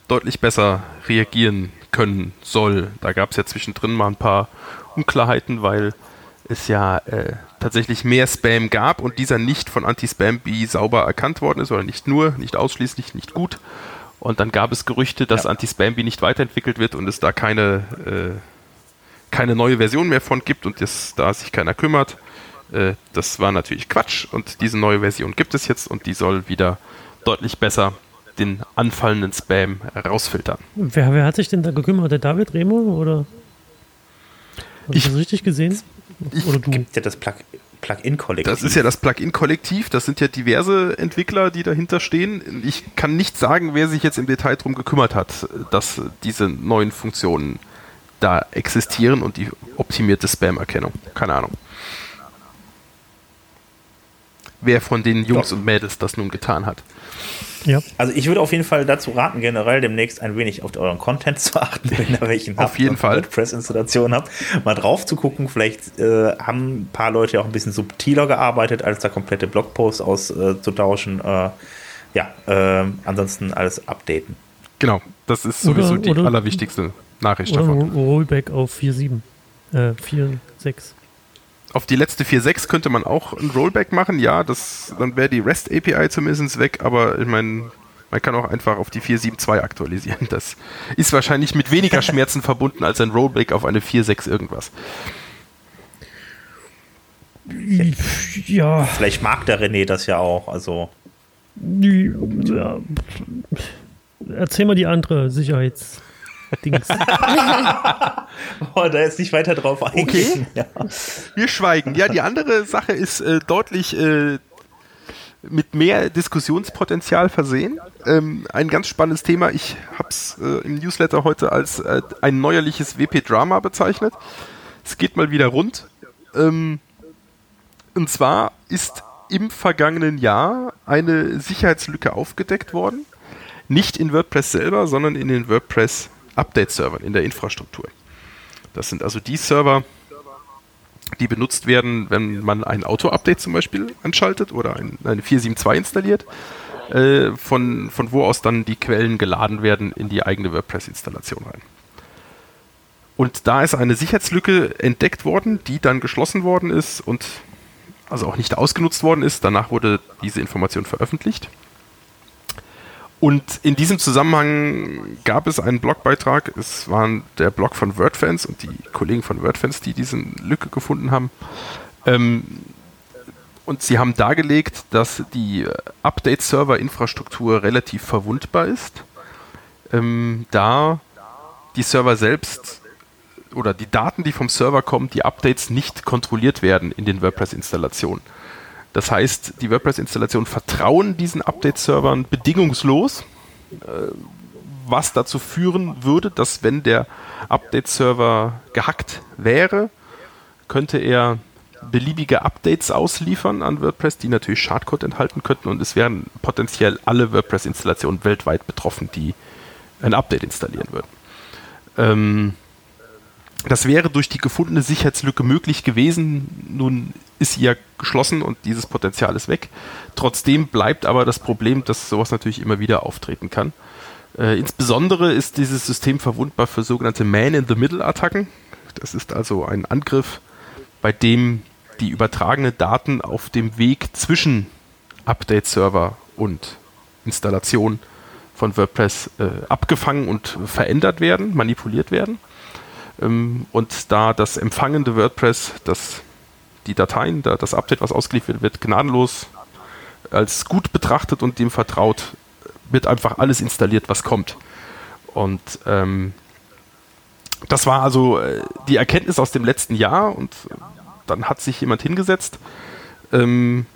deutlich besser reagieren können soll. Da gab es ja zwischendrin mal ein paar Unklarheiten, weil es ja äh, tatsächlich mehr Spam gab und dieser nicht von Anti-Spam-Bee sauber erkannt worden ist, oder nicht nur, nicht ausschließlich, nicht gut. Und dann gab es Gerüchte, dass ja. Anti-Spam-Bee nicht weiterentwickelt wird und es da keine, äh, keine neue Version mehr von gibt und das, da sich keiner kümmert. Äh, das war natürlich Quatsch und diese neue Version gibt es jetzt und die soll wieder deutlich besser den anfallenden Spam rausfiltern. Wer, wer hat sich denn da gekümmert? Der David Remo oder? Habe ich das richtig gesehen? Oder du? Gibt ja das Plug Plugin-Kollektiv. Das ist ja das Plugin-Kollektiv. Das sind ja diverse Entwickler, die dahinter stehen. Ich kann nicht sagen, wer sich jetzt im Detail darum gekümmert hat, dass diese neuen Funktionen da existieren und die optimierte Spam-Erkennung. Keine Ahnung. Wer von den Jungs Doch. und Mädels das nun getan hat. Ja. Also ich würde auf jeden Fall dazu raten, generell demnächst ein wenig auf euren Content zu achten, wenn ihr welchen habt. Auf jeden Fall. WordPress-Installation habt, mal drauf zu gucken. Vielleicht äh, haben ein paar Leute auch ein bisschen subtiler gearbeitet, als da komplette Blogposts auszutauschen. Äh, ja, äh, ansonsten alles updaten. Genau, das ist sowieso oder, die oder, allerwichtigste Nachricht oder davon. Rollback auf 4.7, äh, 4.6 auf die letzte 4.6 könnte man auch ein Rollback machen, ja, das, dann wäre die REST API zumindest weg, aber ich meine, man kann auch einfach auf die 4.7.2 aktualisieren. Das ist wahrscheinlich mit weniger Schmerzen verbunden als ein Rollback auf eine 4.6 irgendwas. Ja. Vielleicht mag der René das ja auch, also. Ja. Erzähl mal die andere Sicherheits. Dings. oh, da ist nicht weiter drauf eingehen. Okay. Ja. Wir schweigen. Ja, die andere Sache ist äh, deutlich äh, mit mehr Diskussionspotenzial versehen. Ähm, ein ganz spannendes Thema. Ich habe es äh, im Newsletter heute als äh, ein neuerliches WP-Drama bezeichnet. Es geht mal wieder rund. Ähm, und zwar ist im vergangenen Jahr eine Sicherheitslücke aufgedeckt worden. Nicht in WordPress selber, sondern in den WordPress Update-Servern in der Infrastruktur. Das sind also die Server, die benutzt werden, wenn man ein Auto-Update zum Beispiel anschaltet oder ein, eine 4.7.2 installiert, äh, von, von wo aus dann die Quellen geladen werden in die eigene WordPress-Installation rein. Und da ist eine Sicherheitslücke entdeckt worden, die dann geschlossen worden ist und also auch nicht ausgenutzt worden ist. Danach wurde diese Information veröffentlicht. Und in diesem Zusammenhang gab es einen Blogbeitrag. Es war der Blog von WordFans und die Kollegen von WordFans, die diese Lücke gefunden haben. Ähm, und sie haben dargelegt, dass die Update-Server-Infrastruktur relativ verwundbar ist, ähm, da die Server selbst oder die Daten, die vom Server kommen, die Updates nicht kontrolliert werden in den WordPress-Installationen. Das heißt, die WordPress-Installationen vertrauen diesen Update-Servern bedingungslos, äh, was dazu führen würde, dass wenn der Update-Server gehackt wäre, könnte er beliebige Updates ausliefern an WordPress, die natürlich Schadcode enthalten könnten und es wären potenziell alle WordPress-Installationen weltweit betroffen, die ein Update installieren würden. Ähm, das wäre durch die gefundene Sicherheitslücke möglich gewesen. Nun ist sie ja geschlossen und dieses Potenzial ist weg. Trotzdem bleibt aber das Problem, dass sowas natürlich immer wieder auftreten kann. Äh, insbesondere ist dieses System verwundbar für sogenannte Man-in-the-Middle-Attacken. Das ist also ein Angriff, bei dem die übertragenen Daten auf dem Weg zwischen Update-Server und Installation von WordPress äh, abgefangen und verändert werden, manipuliert werden. Ähm, und da das empfangende WordPress, das, die Dateien, da das Update, was ausgeliefert wird, gnadenlos als gut betrachtet und dem vertraut, wird einfach alles installiert, was kommt. Und ähm, das war also äh, die Erkenntnis aus dem letzten Jahr und dann hat sich jemand hingesetzt, ähm,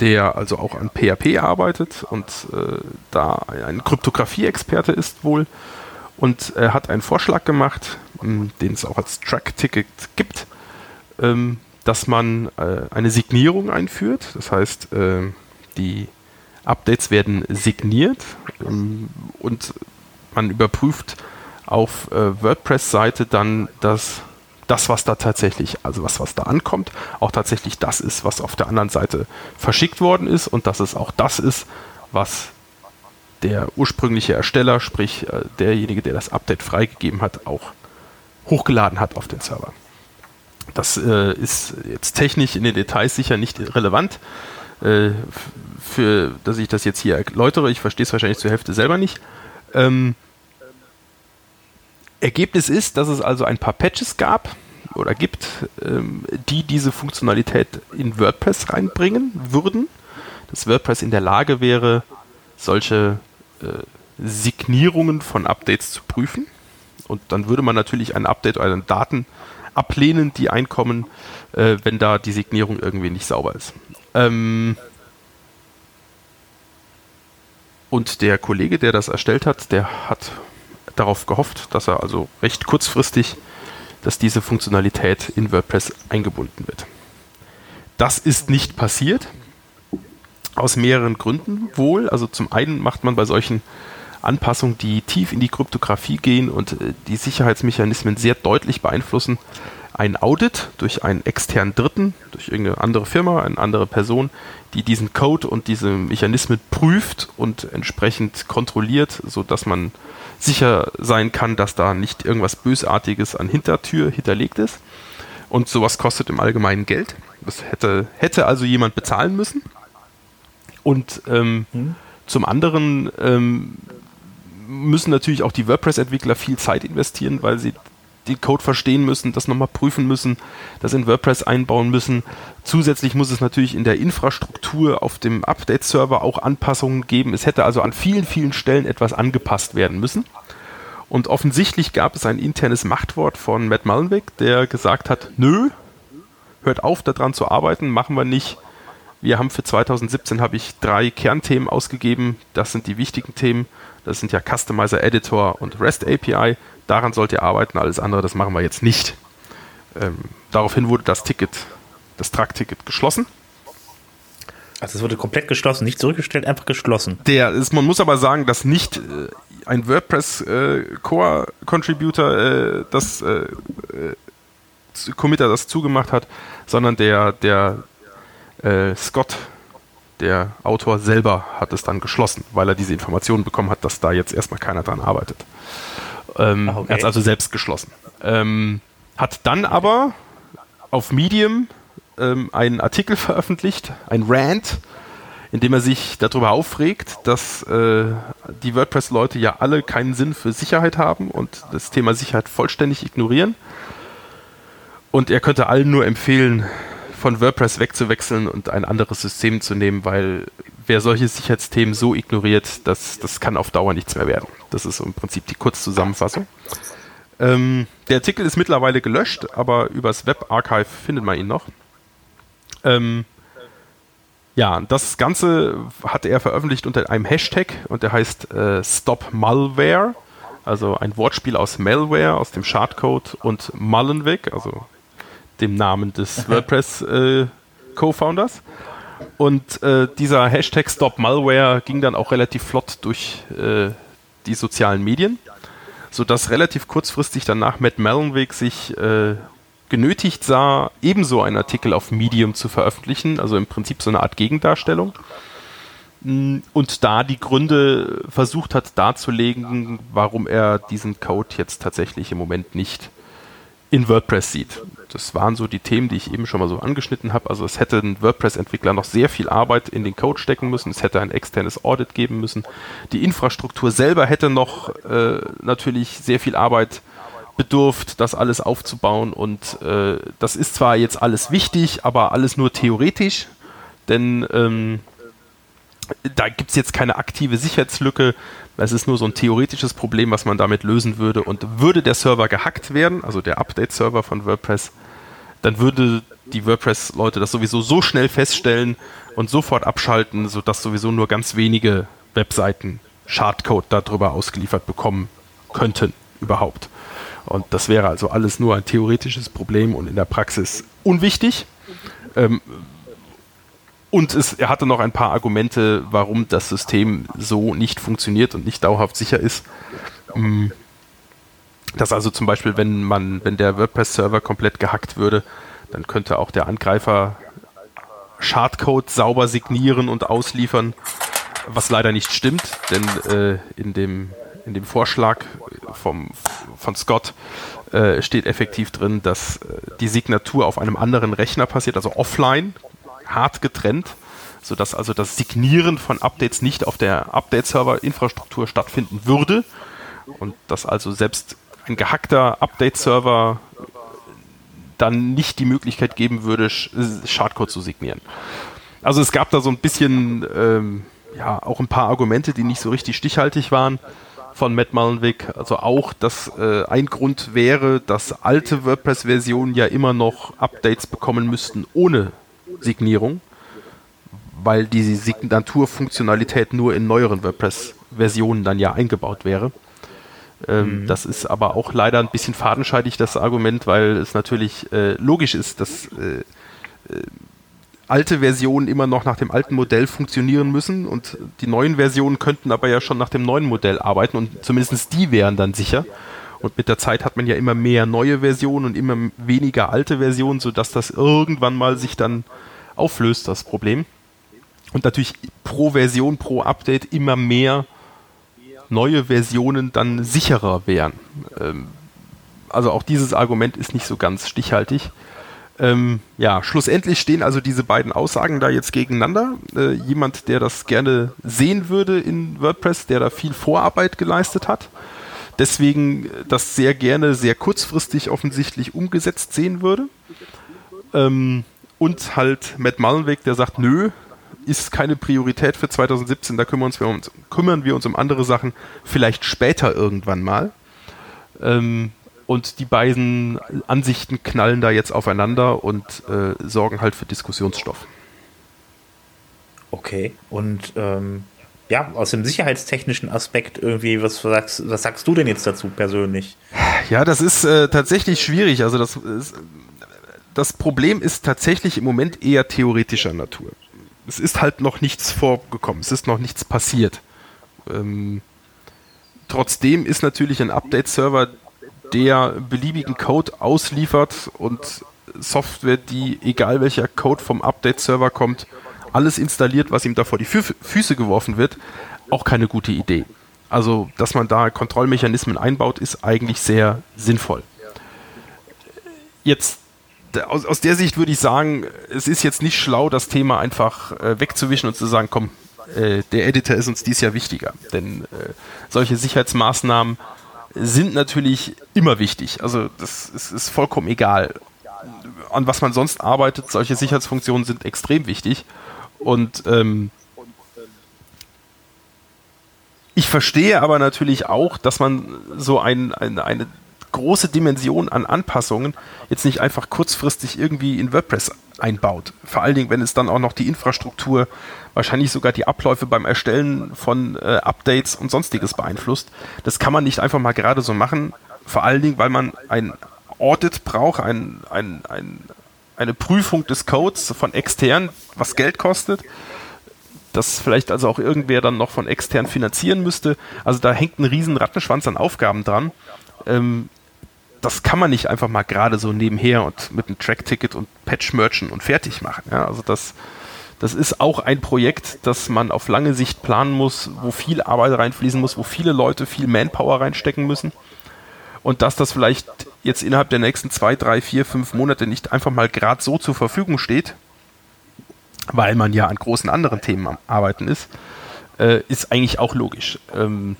der also auch an PHP arbeitet und äh, da ein Kryptographie-Experte ist wohl und er hat einen Vorschlag gemacht, ähm, den es auch als Track-Ticket gibt, ähm, dass man äh, eine Signierung einführt. Das heißt, äh, die Updates werden signiert ähm, und man überprüft auf äh, WordPress-Seite dann, dass das, was da tatsächlich, also was, was da ankommt, auch tatsächlich das ist, was auf der anderen Seite verschickt worden ist und dass es auch das ist, was der ursprüngliche Ersteller, sprich äh, derjenige, der das Update freigegeben hat, auch hochgeladen hat auf den Server. Das äh, ist jetzt technisch in den Details sicher nicht relevant, äh, für dass ich das jetzt hier erläutere. Ich verstehe es wahrscheinlich zur Hälfte selber nicht. Ähm, Ergebnis ist, dass es also ein paar Patches gab oder gibt, ähm, die diese Funktionalität in WordPress reinbringen würden. Dass WordPress in der Lage wäre, solche Signierungen von Updates zu prüfen. Und dann würde man natürlich ein Update oder Daten ablehnen, die einkommen, äh, wenn da die Signierung irgendwie nicht sauber ist. Ähm und der Kollege, der das erstellt hat, der hat darauf gehofft, dass er also recht kurzfristig, dass diese Funktionalität in WordPress eingebunden wird. Das ist nicht passiert. Aus mehreren Gründen wohl. Also zum einen macht man bei solchen Anpassungen, die tief in die Kryptographie gehen und äh, die Sicherheitsmechanismen sehr deutlich beeinflussen, ein Audit durch einen externen Dritten, durch irgendeine andere Firma, eine andere Person, die diesen Code und diese Mechanismen prüft und entsprechend kontrolliert, sodass man sicher sein kann, dass da nicht irgendwas Bösartiges an Hintertür hinterlegt ist. Und sowas kostet im Allgemeinen Geld. Das hätte, hätte also jemand bezahlen müssen. Und ähm, mhm. zum anderen ähm, müssen natürlich auch die WordPress-Entwickler viel Zeit investieren, weil sie den Code verstehen müssen, das nochmal prüfen müssen, das in WordPress einbauen müssen. Zusätzlich muss es natürlich in der Infrastruktur auf dem Update-Server auch Anpassungen geben. Es hätte also an vielen, vielen Stellen etwas angepasst werden müssen. Und offensichtlich gab es ein internes Machtwort von Matt Mullenweg, der gesagt hat, nö, hört auf daran zu arbeiten, machen wir nicht. Wir haben für 2017 habe ich drei Kernthemen ausgegeben. Das sind die wichtigen Themen. Das sind ja Customizer, Editor und REST API. Daran sollt ihr arbeiten. Alles andere, das machen wir jetzt nicht. Ähm, daraufhin wurde das Ticket, das Truck-Ticket geschlossen. Also es wurde komplett geschlossen, nicht zurückgestellt, einfach geschlossen. Der ist, man muss aber sagen, dass nicht äh, ein WordPress äh, Core Contributor äh, das äh, äh Committer das zugemacht hat, sondern der der äh, Scott, der Autor selber, hat es dann geschlossen, weil er diese Informationen bekommen hat, dass da jetzt erstmal keiner dran arbeitet. Ähm, okay. Er hat es also selbst geschlossen. Ähm, hat dann aber auf Medium ähm, einen Artikel veröffentlicht, ein Rant, in dem er sich darüber aufregt, dass äh, die WordPress-Leute ja alle keinen Sinn für Sicherheit haben und das Thema Sicherheit vollständig ignorieren. Und er könnte allen nur empfehlen, von WordPress wegzuwechseln und ein anderes System zu nehmen, weil wer solche Sicherheitsthemen so ignoriert, das, das kann auf Dauer nichts mehr werden. Das ist im Prinzip die Kurzzusammenfassung. Ähm, der Artikel ist mittlerweile gelöscht, aber übers Webarchive findet man ihn noch. Ähm, ja, das Ganze hatte er veröffentlicht unter einem Hashtag und der heißt äh, Stop Malware, also ein Wortspiel aus Malware, aus dem Schadcode und Mullenweg, also dem Namen des WordPress äh. Und äh, dieser Hashtag Stop Malware ging dann auch relativ flott durch äh, die sozialen Medien, sodass relativ kurzfristig danach Matt Mullenweg sich äh, genötigt sah, ebenso einen Artikel auf Medium zu veröffentlichen, also im Prinzip so eine Art Gegendarstellung. Mm, und da die Gründe versucht hat darzulegen, warum er diesen Code jetzt tatsächlich im Moment nicht in WordPress sieht. Das waren so die Themen, die ich eben schon mal so angeschnitten habe. Also es hätte ein WordPress-Entwickler noch sehr viel Arbeit in den Code stecken müssen. Es hätte ein externes Audit geben müssen. Die Infrastruktur selber hätte noch äh, natürlich sehr viel Arbeit bedurft, das alles aufzubauen. Und äh, das ist zwar jetzt alles wichtig, aber alles nur theoretisch, denn ähm, da gibt es jetzt keine aktive Sicherheitslücke. Es ist nur so ein theoretisches Problem, was man damit lösen würde. Und würde der Server gehackt werden, also der Update-Server von WordPress, dann würde die WordPress-Leute das sowieso so schnell feststellen und sofort abschalten, sodass sowieso nur ganz wenige Webseiten Schadcode darüber ausgeliefert bekommen könnten überhaupt. Und das wäre also alles nur ein theoretisches Problem und in der Praxis unwichtig. Ähm, und es, er hatte noch ein paar Argumente, warum das System so nicht funktioniert und nicht dauerhaft sicher ist. Mm. Dass also zum Beispiel, wenn man, wenn der WordPress-Server komplett gehackt würde, dann könnte auch der Angreifer Schadcode sauber signieren und ausliefern, was leider nicht stimmt, denn äh, in dem in dem Vorschlag vom, von Scott äh, steht effektiv drin, dass äh, die Signatur auf einem anderen Rechner passiert, also offline, hart getrennt, sodass also das Signieren von Updates nicht auf der Update-Server-Infrastruktur stattfinden würde und dass also selbst ein gehackter Update-Server dann nicht die Möglichkeit geben würde, Schadcode zu signieren. Also es gab da so ein bisschen, ähm, ja, auch ein paar Argumente, die nicht so richtig stichhaltig waren von Matt Mullenweg. Also auch, dass äh, ein Grund wäre, dass alte WordPress-Versionen ja immer noch Updates bekommen müssten ohne Signierung, weil die Signaturfunktionalität nur in neueren WordPress-Versionen dann ja eingebaut wäre. Ähm, mhm. Das ist aber auch leider ein bisschen fadenscheidig, das Argument, weil es natürlich äh, logisch ist, dass äh, äh alte Versionen immer noch nach dem alten Modell funktionieren müssen und die neuen Versionen könnten aber ja schon nach dem neuen Modell arbeiten und zumindest die wären dann sicher. Und mit der Zeit hat man ja immer mehr neue Versionen und immer weniger alte Versionen, sodass das irgendwann mal sich dann auflöst, das Problem. Und natürlich pro Version, pro Update immer mehr neue Versionen dann sicherer wären. Ähm, also auch dieses Argument ist nicht so ganz stichhaltig. Ähm, ja, schlussendlich stehen also diese beiden Aussagen da jetzt gegeneinander. Äh, jemand, der das gerne sehen würde in WordPress, der da viel Vorarbeit geleistet hat, deswegen das sehr gerne sehr kurzfristig offensichtlich umgesetzt sehen würde. Ähm, und halt Matt Mullenweg, der sagt, nö, ist keine Priorität für 2017, da kümmern, wir uns, kümmern wir uns um andere Sachen, vielleicht später irgendwann mal. Ähm, und die beiden Ansichten knallen da jetzt aufeinander und äh, sorgen halt für Diskussionsstoff. Okay, und ähm, ja, aus dem sicherheitstechnischen Aspekt irgendwie, was sagst, was sagst du denn jetzt dazu persönlich? Ja, das ist äh, tatsächlich schwierig. Also das, ist, das Problem ist tatsächlich im Moment eher theoretischer Natur. Es ist halt noch nichts vorgekommen, es ist noch nichts passiert. Ähm, trotzdem ist natürlich ein Update-Server der beliebigen Code ausliefert und Software, die, egal welcher Code vom Update-Server kommt, alles installiert, was ihm da vor die Fü Füße geworfen wird, auch keine gute Idee. Also, dass man da Kontrollmechanismen einbaut, ist eigentlich sehr sinnvoll. Jetzt, aus, aus der Sicht würde ich sagen, es ist jetzt nicht schlau, das Thema einfach äh, wegzuwischen und zu sagen, komm, äh, der Editor ist uns dies Jahr wichtiger. Denn äh, solche Sicherheitsmaßnahmen sind natürlich immer wichtig. Also das ist, ist vollkommen egal, an was man sonst arbeitet. Solche Sicherheitsfunktionen sind extrem wichtig. Und ähm, ich verstehe aber natürlich auch, dass man so ein, ein, eine große Dimension an Anpassungen jetzt nicht einfach kurzfristig irgendwie in WordPress einbaut. Vor allen Dingen, wenn es dann auch noch die Infrastruktur, wahrscheinlich sogar die Abläufe beim Erstellen von äh, Updates und sonstiges beeinflusst. Das kann man nicht einfach mal gerade so machen. Vor allen Dingen, weil man ein Audit braucht, ein, ein, ein, eine Prüfung des Codes von extern, was Geld kostet das vielleicht also auch irgendwer dann noch von extern finanzieren müsste. Also da hängt ein riesen Rattenschwanz an Aufgaben dran. Ähm, das kann man nicht einfach mal gerade so nebenher und mit einem Track-Ticket und Patch-Merchen und fertig machen. Ja, also das, das ist auch ein Projekt, das man auf lange Sicht planen muss, wo viel Arbeit reinfließen muss, wo viele Leute viel Manpower reinstecken müssen. Und dass das vielleicht jetzt innerhalb der nächsten zwei, drei, vier, fünf Monate nicht einfach mal gerade so zur Verfügung steht, weil man ja an großen anderen Themen am Arbeiten ist, äh, ist eigentlich auch logisch. Ähm,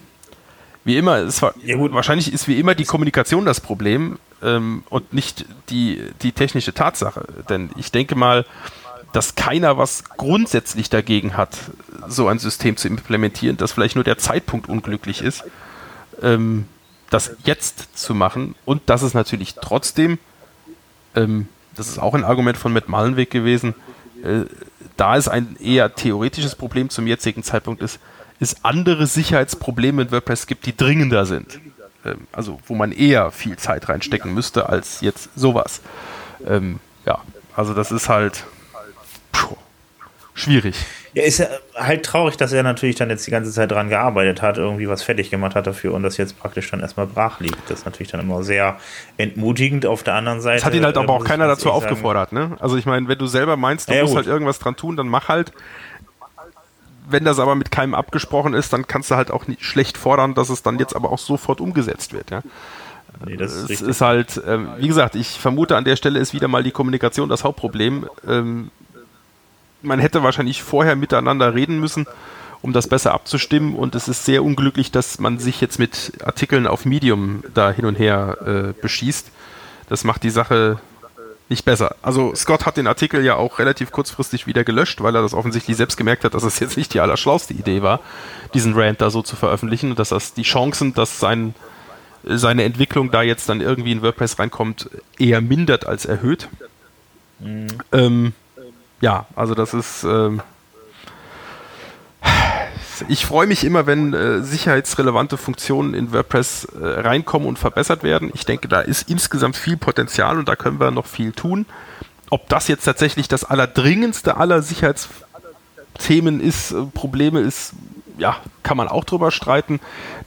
wie immer, es war, ja wahrscheinlich ist wie immer die Kommunikation das Problem ähm, und nicht die, die technische Tatsache. Denn ich denke mal, dass keiner was grundsätzlich dagegen hat, so ein System zu implementieren, dass vielleicht nur der Zeitpunkt unglücklich ist, ähm, das jetzt zu machen und dass es natürlich trotzdem, ähm, das ist auch ein Argument von Matt Mallenweg gewesen, äh, da es ein eher theoretisches Problem zum jetzigen Zeitpunkt ist, es andere Sicherheitsprobleme in WordPress gibt, die dringender sind. Ähm, also wo man eher viel Zeit reinstecken müsste als jetzt sowas. Ähm, ja, also das ist halt pfuh, schwierig. Ja, ist ja halt traurig, dass er natürlich dann jetzt die ganze Zeit dran gearbeitet hat, irgendwie was fertig gemacht hat dafür und das jetzt praktisch dann erstmal brach liegt. Das ist natürlich dann immer sehr entmutigend auf der anderen Seite. Das hat ihn halt aber auch keiner dazu aufgefordert, ne? Also ich meine, wenn du selber meinst, du ja, musst gut. halt irgendwas dran tun, dann mach halt. Wenn das aber mit keinem abgesprochen ist, dann kannst du halt auch nicht schlecht fordern, dass es dann jetzt aber auch sofort umgesetzt wird, ja. Nee, das ist, es ist halt, äh, wie gesagt, ich vermute, an der Stelle ist wieder mal die Kommunikation das Hauptproblem. Ähm, man hätte wahrscheinlich vorher miteinander reden müssen, um das besser abzustimmen. Und es ist sehr unglücklich, dass man sich jetzt mit Artikeln auf Medium da hin und her äh, beschießt. Das macht die Sache nicht besser. Also Scott hat den Artikel ja auch relativ kurzfristig wieder gelöscht, weil er das offensichtlich selbst gemerkt hat, dass es jetzt nicht die allerschlauste Idee war, diesen Rant da so zu veröffentlichen und dass das die Chancen, dass sein, seine Entwicklung da jetzt dann irgendwie in WordPress reinkommt, eher mindert als erhöht. Mhm. Ähm, ja, also das ist. Ähm, ich freue mich immer, wenn äh, sicherheitsrelevante Funktionen in WordPress äh, reinkommen und verbessert werden. Ich denke, da ist insgesamt viel Potenzial und da können wir noch viel tun. Ob das jetzt tatsächlich das allerdringendste aller Sicherheitsthemen ist, äh, Probleme ist, ja, kann man auch drüber streiten.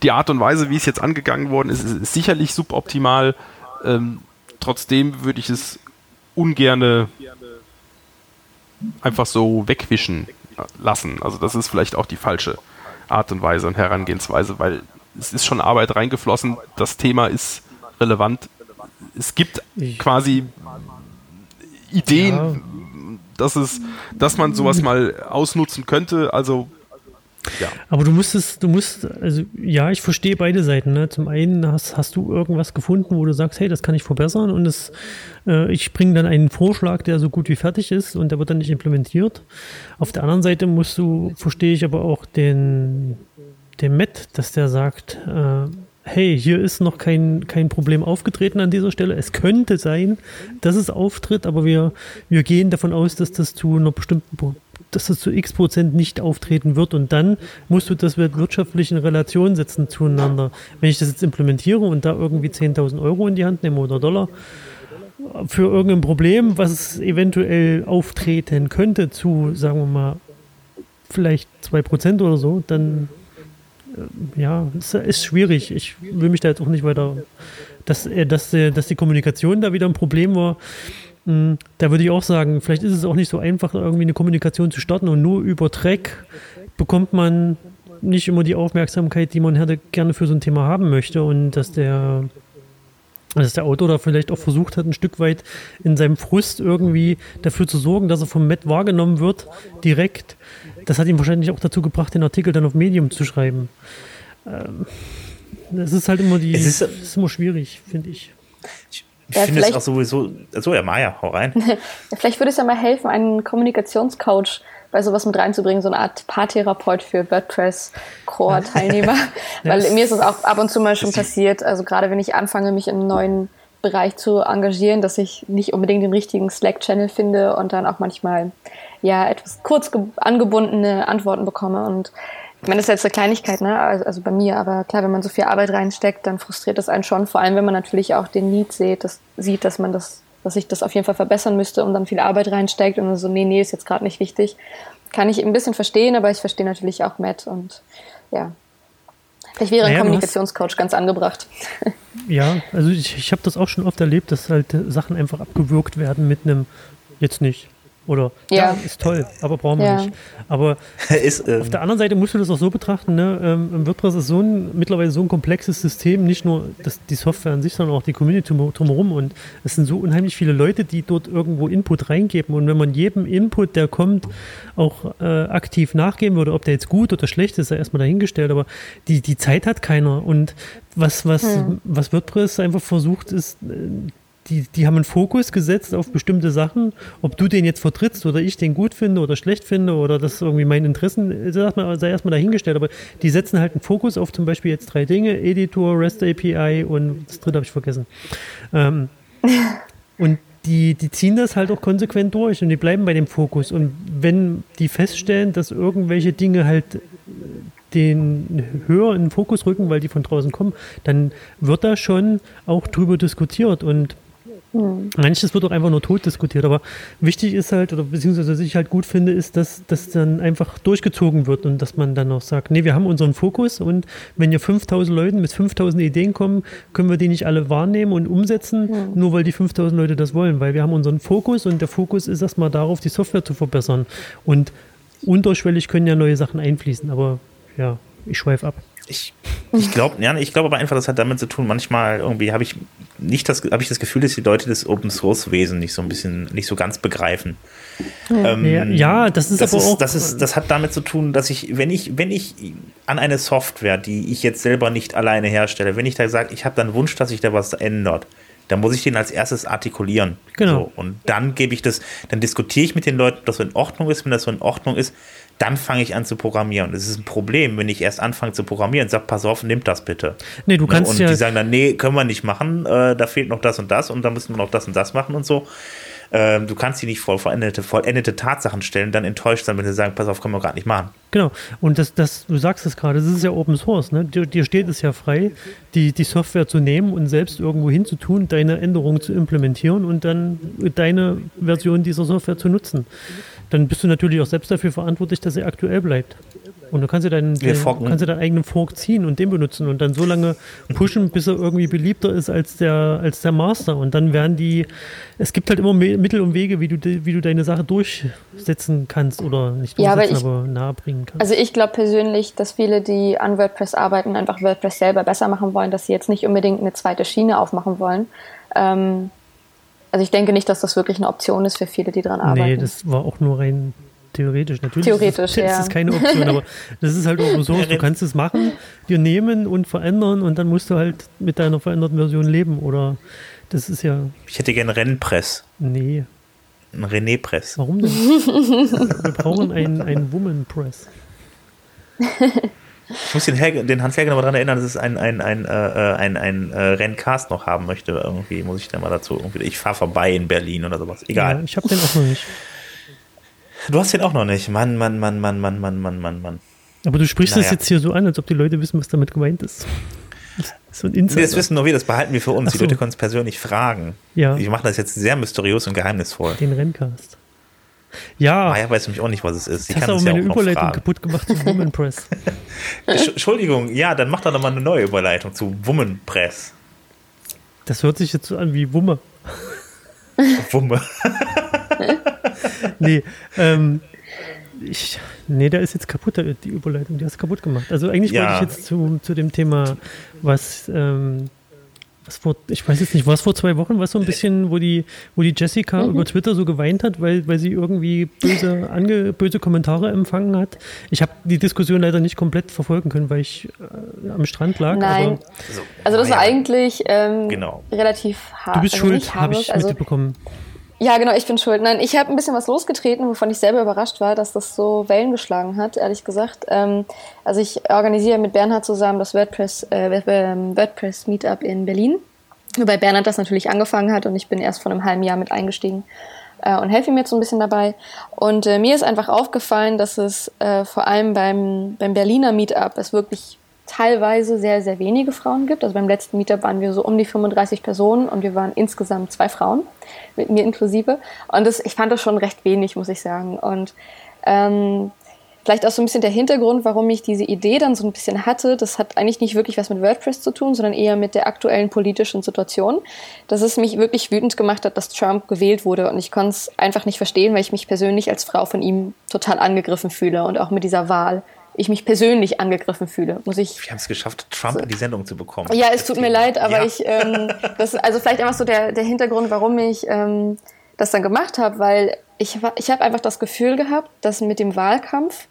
Die Art und Weise, wie es jetzt angegangen worden ist, ist, ist sicherlich suboptimal. Ähm, trotzdem würde ich es ungerne einfach so wegwischen lassen. Also das ist vielleicht auch die falsche Art und Weise und Herangehensweise, weil es ist schon Arbeit reingeflossen, das Thema ist relevant. Es gibt quasi Ideen, ja. dass es, dass man sowas mal ausnutzen könnte. Also ja. Aber du musstest, du musst, also ja, ich verstehe beide Seiten. Ne? Zum einen hast, hast du irgendwas gefunden, wo du sagst, hey, das kann ich verbessern und es, äh, ich bringe dann einen Vorschlag, der so gut wie fertig ist und der wird dann nicht implementiert. Auf der anderen Seite musst du, verstehe ich aber auch den, den Matt, dass der sagt, äh, hey, hier ist noch kein, kein Problem aufgetreten an dieser Stelle. Es könnte sein, dass es auftritt, aber wir, wir gehen davon aus, dass das zu einer bestimmten dass das zu x Prozent nicht auftreten wird und dann musst du das wirtschaftlich in Relation setzen zueinander. Wenn ich das jetzt implementiere und da irgendwie 10.000 Euro in die Hand nehme oder Dollar für irgendein Problem, was eventuell auftreten könnte zu, sagen wir mal, vielleicht 2% oder so, dann äh, ja, ist, ist schwierig. Ich will mich da jetzt auch nicht weiter, dass, äh, dass, äh, dass die Kommunikation da wieder ein Problem war. Hm, da würde ich auch sagen, vielleicht ist es auch nicht so einfach, irgendwie eine Kommunikation zu starten und nur über Track bekommt man nicht immer die Aufmerksamkeit, die man hätte, gerne für so ein Thema haben möchte und dass der, dass der Autor da vielleicht auch versucht hat, ein Stück weit in seinem Frust irgendwie dafür zu sorgen, dass er vom Matt wahrgenommen wird, direkt. Das hat ihn wahrscheinlich auch dazu gebracht, den Artikel dann auf Medium zu schreiben. Ähm, das ist halt immer die, es ist, ist immer schwierig, finde ich. Ich ja, finde es auch sowieso. So, ja, Maja, hau rein. vielleicht würde es ja mal helfen, einen Kommunikationscoach bei sowas mit reinzubringen, so eine Art Paartherapeut für WordPress-Core-Teilnehmer. Weil mir ist es auch ab und zu mal schon passiert, also gerade wenn ich anfange, mich in einen neuen Bereich zu engagieren, dass ich nicht unbedingt den richtigen Slack-Channel finde und dann auch manchmal ja etwas kurz angebundene Antworten bekomme. Und ich meine, das ist jetzt eine Kleinigkeit, ne? Also, also bei mir, aber klar, wenn man so viel Arbeit reinsteckt, dann frustriert das einen schon, vor allem wenn man natürlich auch den Need sieht, das, sieht, dass man das, dass ich das auf jeden Fall verbessern müsste und dann viel Arbeit reinsteckt und dann so, nee, nee, ist jetzt gerade nicht wichtig. Kann ich ein bisschen verstehen, aber ich verstehe natürlich auch Matt und ja, Vielleicht wäre ein naja, Kommunikationscoach ganz angebracht. Ja, also ich, ich habe das auch schon oft erlebt, dass halt Sachen einfach abgewürgt werden mit einem jetzt nicht. Oder ja, ja ist toll, aber brauchen wir ja. nicht. Aber ist, ähm, auf der anderen Seite musst du das auch so betrachten, ne? Ähm, WordPress ist so ein, mittlerweile so ein komplexes System, nicht nur das, die Software an sich, sondern auch die Community drumherum. Und es sind so unheimlich viele Leute, die dort irgendwo Input reingeben. Und wenn man jedem Input, der kommt, auch äh, aktiv nachgeben würde, ob der jetzt gut oder schlecht ist, ist ja erstmal dahingestellt. Aber die, die Zeit hat keiner. Und was, was, hm. was WordPress einfach versucht, ist, äh, die, die haben einen Fokus gesetzt auf bestimmte Sachen. Ob du den jetzt vertrittst oder ich den gut finde oder schlecht finde oder das irgendwie meinen Interessen, sei erstmal dahingestellt. Aber die setzen halt einen Fokus auf zum Beispiel jetzt drei Dinge: Editor, REST API und das dritte habe ich vergessen. Ähm, und die, die ziehen das halt auch konsequent durch und die bleiben bei dem Fokus. Und wenn die feststellen, dass irgendwelche Dinge halt den höher in den Fokus rücken, weil die von draußen kommen, dann wird da schon auch drüber diskutiert und Mhm. Manches wird auch einfach nur tot diskutiert, aber wichtig ist halt, oder beziehungsweise was ich halt gut finde, ist, dass das dann einfach durchgezogen wird und dass man dann auch sagt, nee, wir haben unseren Fokus und wenn hier 5000 Leuten mit 5000 Ideen kommen, können wir die nicht alle wahrnehmen und umsetzen, mhm. nur weil die 5000 Leute das wollen, weil wir haben unseren Fokus und der Fokus ist erstmal darauf, die Software zu verbessern und unterschwellig können ja neue Sachen einfließen, aber ja, ich schweife ab ich, ich glaube, ja, ich glaube aber einfach, das hat damit zu tun, manchmal irgendwie habe ich nicht das, habe ich das Gefühl, dass die Leute das Open Source Wesen nicht so ein bisschen, nicht so ganz begreifen. Ähm, ja, ja, das ist das aber ist, auch. Das, ist, das hat damit zu tun, dass ich, wenn ich, wenn ich an eine Software, die ich jetzt selber nicht alleine herstelle, wenn ich da sage, ich habe dann Wunsch, dass sich da was ändert, dann muss ich den als erstes artikulieren. Genau. So, und dann gebe ich das, dann diskutiere ich mit den Leuten, ob das so in Ordnung ist. Wenn das so in Ordnung ist, dann fange ich an zu programmieren. Das ist ein Problem, wenn ich erst anfange zu programmieren, sag, pass auf, nimm das bitte. Nee, du kannst und ja. die sagen dann, nee, können wir nicht machen, äh, da fehlt noch das und das und da müssen wir noch das und das machen und so. Ähm, du kannst sie nicht vor vollendete, vollendete Tatsachen stellen, dann enttäuscht sein, wenn sie sagen, pass auf, können wir gerade nicht machen. Genau. Und das, das, du sagst es gerade, das ist ja Open Source, ne? Dir, dir, steht es ja frei, die, die Software zu nehmen und selbst irgendwo hinzutun, deine Änderungen zu implementieren und dann deine Version dieser Software zu nutzen dann bist du natürlich auch selbst dafür verantwortlich, dass er aktuell bleibt. Und du kannst dir deinen, den, kannst dir deinen eigenen Fork ziehen und den benutzen und dann so lange pushen, bis er irgendwie beliebter ist als der, als der Master. Und dann werden die, es gibt halt immer Mittel und Wege, wie du, wie du deine Sache durchsetzen kannst oder nicht durchsetzen, ja, aber, aber nahebringen kannst. Also ich glaube persönlich, dass viele, die an WordPress arbeiten, einfach WordPress selber besser machen wollen, dass sie jetzt nicht unbedingt eine zweite Schiene aufmachen wollen. Ähm, also ich denke nicht, dass das wirklich eine Option ist für viele, die dran arbeiten. Nee, das war auch nur rein theoretisch. Natürlich theoretisch, ist, das, ja. ist keine Option, aber das ist halt auch so, du kannst es machen, dir nehmen und verändern und dann musst du halt mit deiner veränderten Version leben oder das ist ja... Ich hätte gerne Rennpress. Nee. Ein René Press. Warum denn? Wir brauchen einen, einen Woman Press. Ich muss den, Helge, den Hans Helge noch daran erinnern, dass es ein, ein, ein, äh, äh, ein, ein äh, Renncast noch haben möchte. Irgendwie muss ich dann mal dazu. Irgendwie, ich fahre vorbei in Berlin oder sowas. Egal. Ja, ich habe den auch noch nicht. Du hast den auch noch nicht. Mann, Mann, Mann, Mann, Mann, Mann, Mann, Mann, Mann. Aber du sprichst naja. das jetzt hier so an, als ob die Leute wissen, was damit gemeint ist. So ein Insider. das wissen nur wir, das behalten wir für uns. So. Die Leute können es persönlich fragen. Ja. Ich mache das jetzt sehr mysteriös und geheimnisvoll. Den Renncast. Ja. Maya weiß nämlich auch nicht, was es ist. Ich hast aber meine ja Überleitung kaputt gemacht zu Woman Press. Entschuldigung, ja, dann mach doch nochmal eine neue Überleitung zu Woman Press. Das hört sich jetzt so an wie Wumme. Wumme. nee, ähm, ich, nee, da ist jetzt kaputt, die Überleitung, die hast du kaputt gemacht. Also eigentlich ja. wollte ich jetzt zu, zu dem Thema, was ähm, was vor, ich weiß jetzt nicht, war es vor zwei Wochen, was so ein bisschen, wo die, wo die Jessica mhm. über Twitter so geweint hat, weil, weil sie irgendwie böse, ange, böse Kommentare empfangen hat. Ich habe die Diskussion leider nicht komplett verfolgen können, weil ich äh, am Strand lag. Nein. also das war eigentlich ähm, genau. relativ hart. Du bist also schuld, habe ich also, mitbekommen. Ja, genau, ich bin schuld. Nein, ich habe ein bisschen was losgetreten, wovon ich selber überrascht war, dass das so Wellen geschlagen hat, ehrlich gesagt. Ähm, also ich organisiere mit Bernhard zusammen das WordPress, äh, ähm, WordPress Meetup in Berlin. Wobei Bernhard das natürlich angefangen hat und ich bin erst vor einem halben Jahr mit eingestiegen äh, und helfe ihm jetzt so ein bisschen dabei. Und äh, mir ist einfach aufgefallen, dass es äh, vor allem beim, beim Berliner Meetup es wirklich teilweise sehr, sehr wenige Frauen gibt. Also beim letzten Meetup waren wir so um die 35 Personen und wir waren insgesamt zwei Frauen, mit mir inklusive. Und das, ich fand das schon recht wenig, muss ich sagen. Und ähm, vielleicht auch so ein bisschen der Hintergrund, warum ich diese Idee dann so ein bisschen hatte. Das hat eigentlich nicht wirklich was mit WordPress zu tun, sondern eher mit der aktuellen politischen Situation. Dass es mich wirklich wütend gemacht hat, dass Trump gewählt wurde. Und ich konnte es einfach nicht verstehen, weil ich mich persönlich als Frau von ihm total angegriffen fühle und auch mit dieser Wahl ich mich persönlich angegriffen fühle, muss ich. Wir haben es geschafft, Trump so. in die Sendung zu bekommen. Ja, es tut mir leid, aber ja. ich, ähm, das also vielleicht einfach so der, der Hintergrund, warum ich ähm, das dann gemacht habe, weil ich, ich habe einfach das Gefühl gehabt, dass mit dem Wahlkampf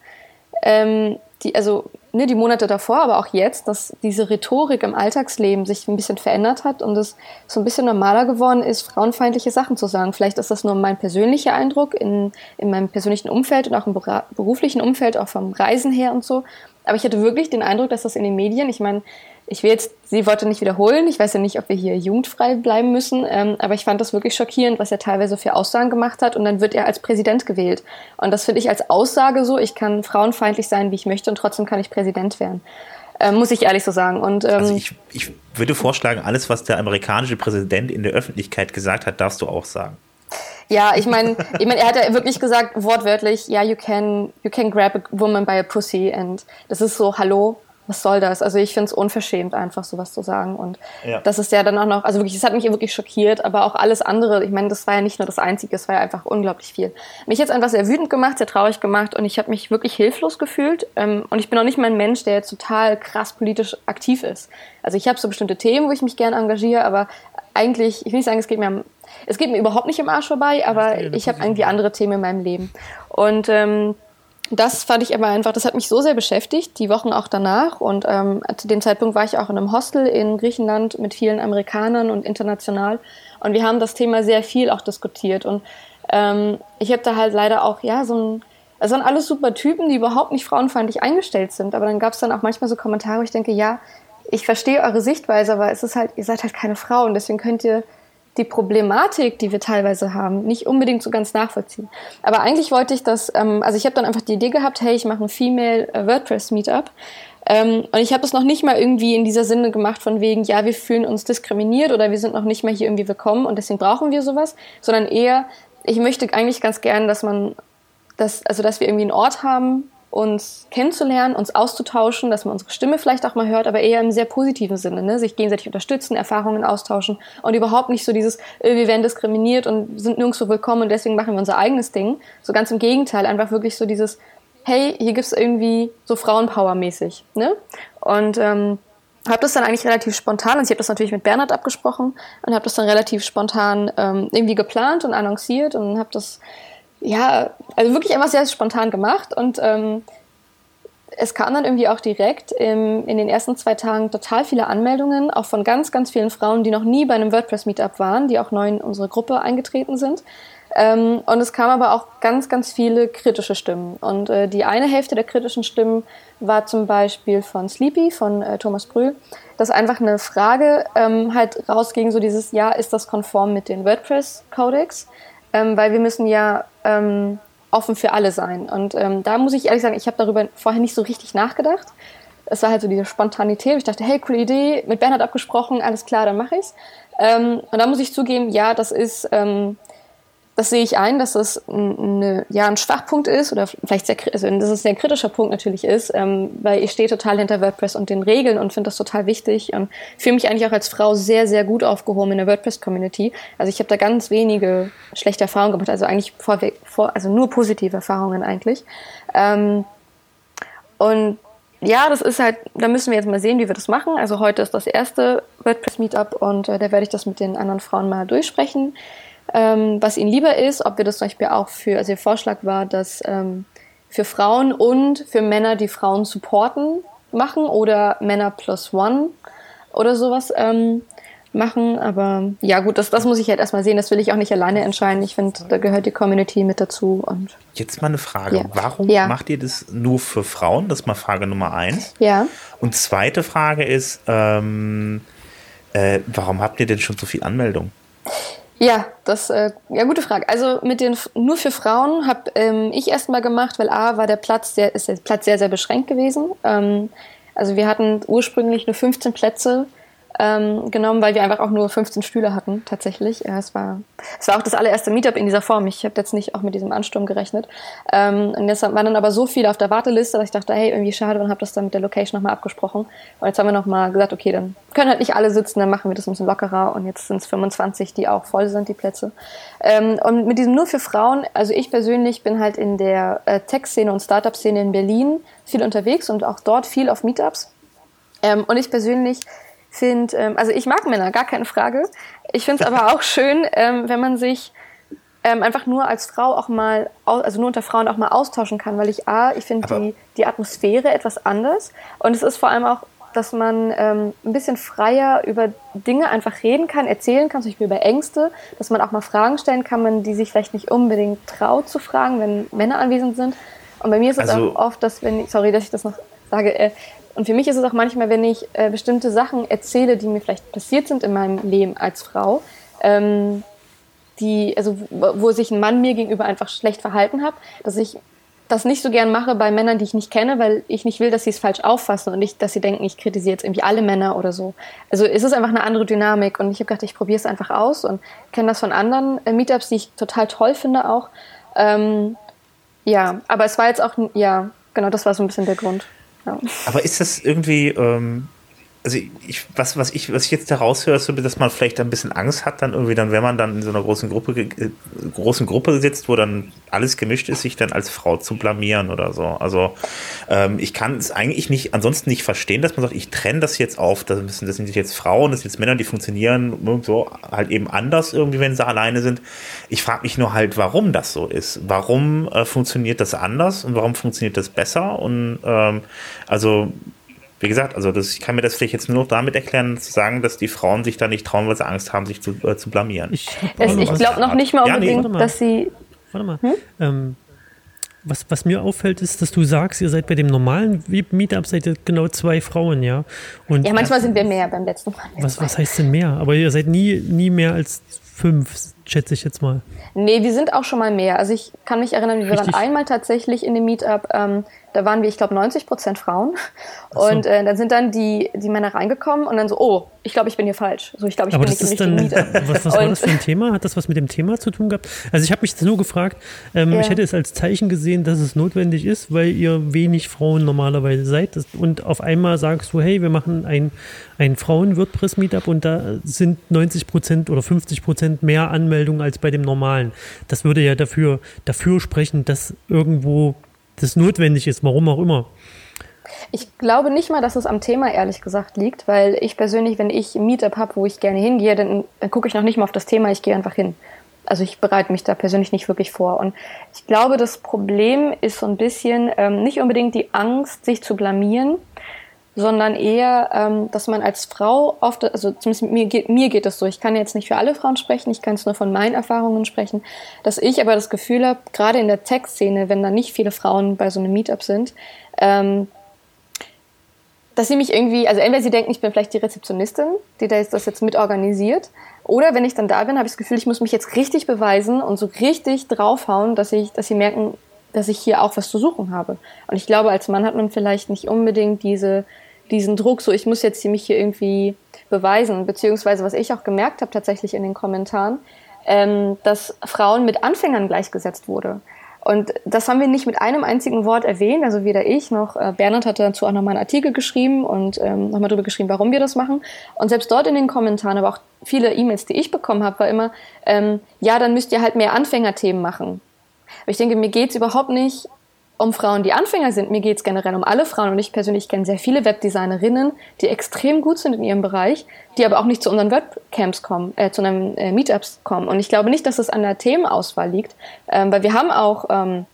ähm, die, also ne, die Monate davor, aber auch jetzt, dass diese Rhetorik im Alltagsleben sich ein bisschen verändert hat und es so ein bisschen normaler geworden ist, frauenfeindliche Sachen zu sagen. Vielleicht ist das nur mein persönlicher Eindruck in, in meinem persönlichen Umfeld und auch im beruflichen Umfeld, auch vom Reisen her und so. Aber ich hatte wirklich den Eindruck, dass das in den Medien, ich meine, ich will jetzt die Worte nicht wiederholen. Ich weiß ja nicht, ob wir hier jugendfrei bleiben müssen, ähm, aber ich fand das wirklich schockierend, was er teilweise für Aussagen gemacht hat und dann wird er als Präsident gewählt. Und das finde ich als Aussage so, ich kann frauenfeindlich sein, wie ich möchte und trotzdem kann ich Präsident werden. Ähm, muss ich ehrlich so sagen. Und, ähm, also ich, ich würde vorschlagen, alles, was der amerikanische Präsident in der Öffentlichkeit gesagt hat, darfst du auch sagen. Ja, ich meine, ich mein, er hat ja wirklich gesagt, wortwörtlich, ja, yeah, you can, you can grab a woman by a pussy. Und das ist so, hallo, was soll das? Also ich finde es unverschämt, einfach sowas zu sagen. Und ja. das ist ja dann auch noch, also wirklich, es hat mich wirklich schockiert, aber auch alles andere, ich meine, das war ja nicht nur das Einzige, es war ja einfach unglaublich viel. Mich jetzt einfach sehr wütend gemacht, sehr traurig gemacht und ich habe mich wirklich hilflos gefühlt. Ähm, und ich bin auch nicht mal ein Mensch, der jetzt total krass politisch aktiv ist. Also ich habe so bestimmte Themen, wo ich mich gerne engagiere, aber eigentlich, ich will nicht sagen, es geht mir es geht mir überhaupt nicht im Arsch vorbei, aber ich habe irgendwie andere Themen in meinem Leben. Und ähm, das fand ich aber einfach, das hat mich so sehr beschäftigt, die Wochen auch danach. Und ähm, zu dem Zeitpunkt war ich auch in einem Hostel in Griechenland mit vielen Amerikanern und international. Und wir haben das Thema sehr viel auch diskutiert. Und ähm, ich habe da halt leider auch, ja, so ein, es waren alles super Typen, die überhaupt nicht frauenfeindlich eingestellt sind. Aber dann gab es dann auch manchmal so Kommentare, wo ich denke, ja, ich verstehe eure Sichtweise, aber es ist halt, ihr seid halt keine Frauen, deswegen könnt ihr die Problematik, die wir teilweise haben, nicht unbedingt so ganz nachvollziehen. Aber eigentlich wollte ich das, ähm, also ich habe dann einfach die Idee gehabt, hey, ich mache ein Female äh, WordPress Meetup. Ähm, und ich habe das noch nicht mal irgendwie in dieser Sinne gemacht von wegen, ja, wir fühlen uns diskriminiert oder wir sind noch nicht mal hier irgendwie willkommen und deswegen brauchen wir sowas, sondern eher, ich möchte eigentlich ganz gern, dass man, das, also dass wir irgendwie einen Ort haben, uns kennenzulernen, uns auszutauschen, dass man unsere Stimme vielleicht auch mal hört, aber eher im sehr positiven Sinne, ne? sich gegenseitig unterstützen, Erfahrungen austauschen und überhaupt nicht so dieses, äh, wir werden diskriminiert und sind nirgendwo willkommen und deswegen machen wir unser eigenes Ding. So ganz im Gegenteil, einfach wirklich so dieses, hey, hier gibt's irgendwie so Frauenpower-mäßig. Ne? Und ähm, habe das dann eigentlich relativ spontan, also ich habe das natürlich mit Bernhard abgesprochen und habe das dann relativ spontan ähm, irgendwie geplant und annonciert und habe das ja, also wirklich einfach sehr spontan gemacht und ähm, es kam dann irgendwie auch direkt im, in den ersten zwei Tagen total viele Anmeldungen, auch von ganz, ganz vielen Frauen, die noch nie bei einem WordPress-Meetup waren, die auch neu in unsere Gruppe eingetreten sind. Ähm, und es kam aber auch ganz, ganz viele kritische Stimmen. Und äh, die eine Hälfte der kritischen Stimmen war zum Beispiel von Sleepy, von äh, Thomas Brühl, dass einfach eine Frage ähm, halt rausging, so dieses, ja, ist das konform mit den WordPress-Codex? Ähm, weil wir müssen ja ähm, offen für alle sein. Und ähm, da muss ich ehrlich sagen, ich habe darüber vorher nicht so richtig nachgedacht. Es war halt so diese Spontanität. Ich dachte, hey, coole Idee, mit Bernhard abgesprochen, alles klar, dann mache ich's. Ähm, und da muss ich zugeben, ja, das ist ähm, das sehe ich ein, dass das eine, ja, ein Schwachpunkt ist oder vielleicht sehr, also dass es ein sehr kritischer Punkt natürlich ist, ähm, weil ich stehe total hinter WordPress und den Regeln und finde das total wichtig und fühle mich eigentlich auch als Frau sehr, sehr gut aufgehoben in der WordPress-Community. Also ich habe da ganz wenige schlechte Erfahrungen gemacht, also eigentlich vor, vor, also nur positive Erfahrungen eigentlich. Ähm, und ja, das ist halt, da müssen wir jetzt mal sehen, wie wir das machen. Also heute ist das erste WordPress-Meetup und äh, da werde ich das mit den anderen Frauen mal durchsprechen ähm, was ihnen lieber ist, ob wir das zum Beispiel auch für, also ihr Vorschlag war, dass ähm, für Frauen und für Männer, die Frauen supporten, machen oder Männer plus one oder sowas. Ähm, machen. Aber ja, gut, das, das muss ich halt erstmal sehen. Das will ich auch nicht alleine entscheiden. Ich finde, da gehört die Community mit dazu. Und Jetzt mal eine Frage. Ja. Warum Ja. macht ihr das nur für Frauen? Das ist mal Frage Nummer eins. ja. Und zweite Frage ist, ähm, äh, warum habt ihr denn schon so viel Anmeldung? Ja, das äh, ja gute Frage. Also mit den nur für Frauen habe ähm, ich erstmal gemacht, weil A war der Platz sehr ist der Platz sehr sehr beschränkt gewesen. Ähm, also wir hatten ursprünglich nur 15 Plätze ähm, genommen, weil wir einfach auch nur 15 Stühle hatten tatsächlich. Ja, es war es war auch das allererste Meetup in dieser Form. Ich habe jetzt nicht auch mit diesem Ansturm gerechnet. Ähm, und jetzt waren dann aber so viele auf der Warteliste, dass ich dachte, hey irgendwie schade und habe das dann mit der Location nochmal abgesprochen. Und jetzt haben wir nochmal gesagt, okay, dann können halt nicht alle sitzen, dann machen wir das ein bisschen lockerer. Und jetzt sind es 25, die auch voll sind, die Plätze. Ähm, und mit diesem nur für Frauen, also ich persönlich bin halt in der äh, Tech-Szene und Startup-Szene in Berlin viel unterwegs und auch dort viel auf Meetups. Ähm, und ich persönlich finde, ähm, also ich mag Männer, gar keine Frage. Ich finde es aber auch schön, ähm, wenn man sich ähm, einfach nur als Frau auch mal, also nur unter Frauen auch mal austauschen kann, weil ich A, ich finde die, die Atmosphäre etwas anders und es ist vor allem auch, dass man ähm, ein bisschen freier über Dinge einfach reden kann, erzählen kann, zum Beispiel über Ängste, dass man auch mal Fragen stellen kann, man die sich vielleicht nicht unbedingt traut zu fragen, wenn Männer anwesend sind. Und bei mir ist es Also- auch oft, dass wenn ich, sorry, dass ich das noch sage, äh, und für mich ist es auch manchmal, wenn ich äh, bestimmte Sachen erzähle, die mir vielleicht passiert sind in meinem Leben als Frau, ähm, die, also wo wo sich ein Mann mir gegenüber einfach schlecht verhalten hat, dass ich das nicht so gern mache bei Männern, die ich nicht kenne, weil ich nicht will, dass sie es falsch auffassen und nicht, dass sie denken, ich kritisiere jetzt irgendwie alle Männer oder so. Also es ist einfach eine andere Dynamik und ich habe gedacht, ich probiere es einfach aus und kenne das von anderen äh, Meetups, die ich total toll finde auch. Ähm, ja, aber es war jetzt auch, ja, genau, das war so ein bisschen der Grund. Aber ist das irgendwie, ähm, also ich, was, was ich, was ich jetzt da raushöre, ist dass man vielleicht ein bisschen Angst hat, dann irgendwie dann, wenn man dann in so einer großen Gruppe, äh, großen Gruppe sitzt, wo dann alles gemischt ist, sich dann als Frau zu blamieren oder so. Also ähm, ich kann es eigentlich nicht, ansonsten nicht verstehen, dass man sagt, ich trenne das jetzt auf, das, müssen, das sind jetzt Frauen, das sind jetzt Männer, die funktionieren so halt eben anders irgendwie, wenn sie alleine sind. Ich frage mich nur halt, warum das so ist. Warum äh, funktioniert das anders und warum funktioniert das besser? Und ähm, also wie gesagt, also das, ich kann mir das vielleicht jetzt nur noch damit erklären, zu sagen, dass die Frauen sich da nicht trauen, weil sie Angst haben, sich zu, äh, zu blamieren. Ich, noch ich glaube noch nicht mal Ja, nee, unbedingt, warte mal. dass sie Warte mal. Hm? Ähm, was, was mir auffällt, ist, dass du sagst, ihr seid bei dem normalen Meetup seid ihr genau zwei Frauen, ja? Und Ja, manchmal sind wir mehr beim letzten Mal. was, was heißt denn mehr? Aber ihr seid nie, nie mehr als fünf, schätze ich jetzt mal. Nee, wir sind auch schon mal mehr. Also ich kann mich erinnern, wir Richtig. waren einmal tatsächlich in dem Meetup, ähm, da waren wir, ich glaube, 90 Prozent Frauen. so. Und äh, dann sind dann die, die Männer reingekommen und dann so, oh, ich glaube, ich bin hier falsch. So, ich glaube, ich Aber bin das nicht ist im dann, was, was war das für ein Thema? Hat das was mit dem Thema zu tun gehabt? Also ich habe mich nur gefragt, ähm, Ja. ich hätte es als Zeichen gesehen, dass es notwendig ist, weil ihr wenig Frauen normalerweise seid. Und auf einmal sagst du, hey, wir machen ein, ein Frauen-WordPress-Meetup und da sind 90 Prozent oder 50 Prozent mehr Anmeldungen als bei dem normalen. Das würde ja dafür, dafür sprechen, dass irgendwo das notwendig ist, warum auch immer. Ich glaube nicht mal, dass es am Thema ehrlich gesagt liegt, weil ich persönlich, wenn ich ein Meetup habe, wo ich gerne hingehe, dann, dann gucke ich noch nicht mal auf das Thema, ich gehe einfach hin. Also ich bereite mich da persönlich nicht wirklich vor. Und ich glaube, das Problem ist so ein bisschen ähm, nicht unbedingt die Angst, sich zu blamieren, sondern eher, ähm, dass man als Frau oft, also zumindest mir geht, mir geht es so, ich kann jetzt nicht für alle Frauen sprechen, ich kann es nur von meinen Erfahrungen sprechen, dass ich aber das Gefühl habe, gerade in der Tech-Szene, wenn da nicht viele Frauen bei so einem Meetup sind, ähm, dass sie mich irgendwie, also entweder sie denken, ich bin vielleicht die Rezeptionistin, die das jetzt mit organisiert, oder wenn ich dann da bin, habe ich das Gefühl, ich muss mich jetzt richtig beweisen und so richtig draufhauen, dass ich, dass sie merken, dass ich hier auch was zu suchen habe. Und ich glaube, als Mann hat man vielleicht nicht unbedingt diese, diesen Druck, so ich muss jetzt mich hier irgendwie beweisen, beziehungsweise was ich auch gemerkt habe tatsächlich in den Kommentaren, ähm, dass Frauen mit Anfängern gleichgesetzt wurde. Und das haben wir nicht mit einem einzigen Wort erwähnt, also weder ich noch äh, Bernhard hatte dazu auch nochmal einen Artikel geschrieben und ähm, nochmal drüber geschrieben, warum wir das machen. Und selbst dort in den Kommentaren, aber auch viele E-Mails, die ich bekommen habe, war immer, ähm, ja, dann müsst ihr halt mehr Anfängerthemen machen. Aber ich denke, mir geht's überhaupt nicht um Frauen, die Anfänger sind. Mir geht's generell um alle Frauen. Und ich persönlich kenne sehr viele Webdesignerinnen, die extrem gut sind in ihrem Bereich, die aber auch nicht zu unseren Webcamps kommen, äh, zu unseren äh, Meetups kommen. Und ich glaube nicht, dass es an der Themenauswahl liegt, ähm, weil wir haben auch, ähm,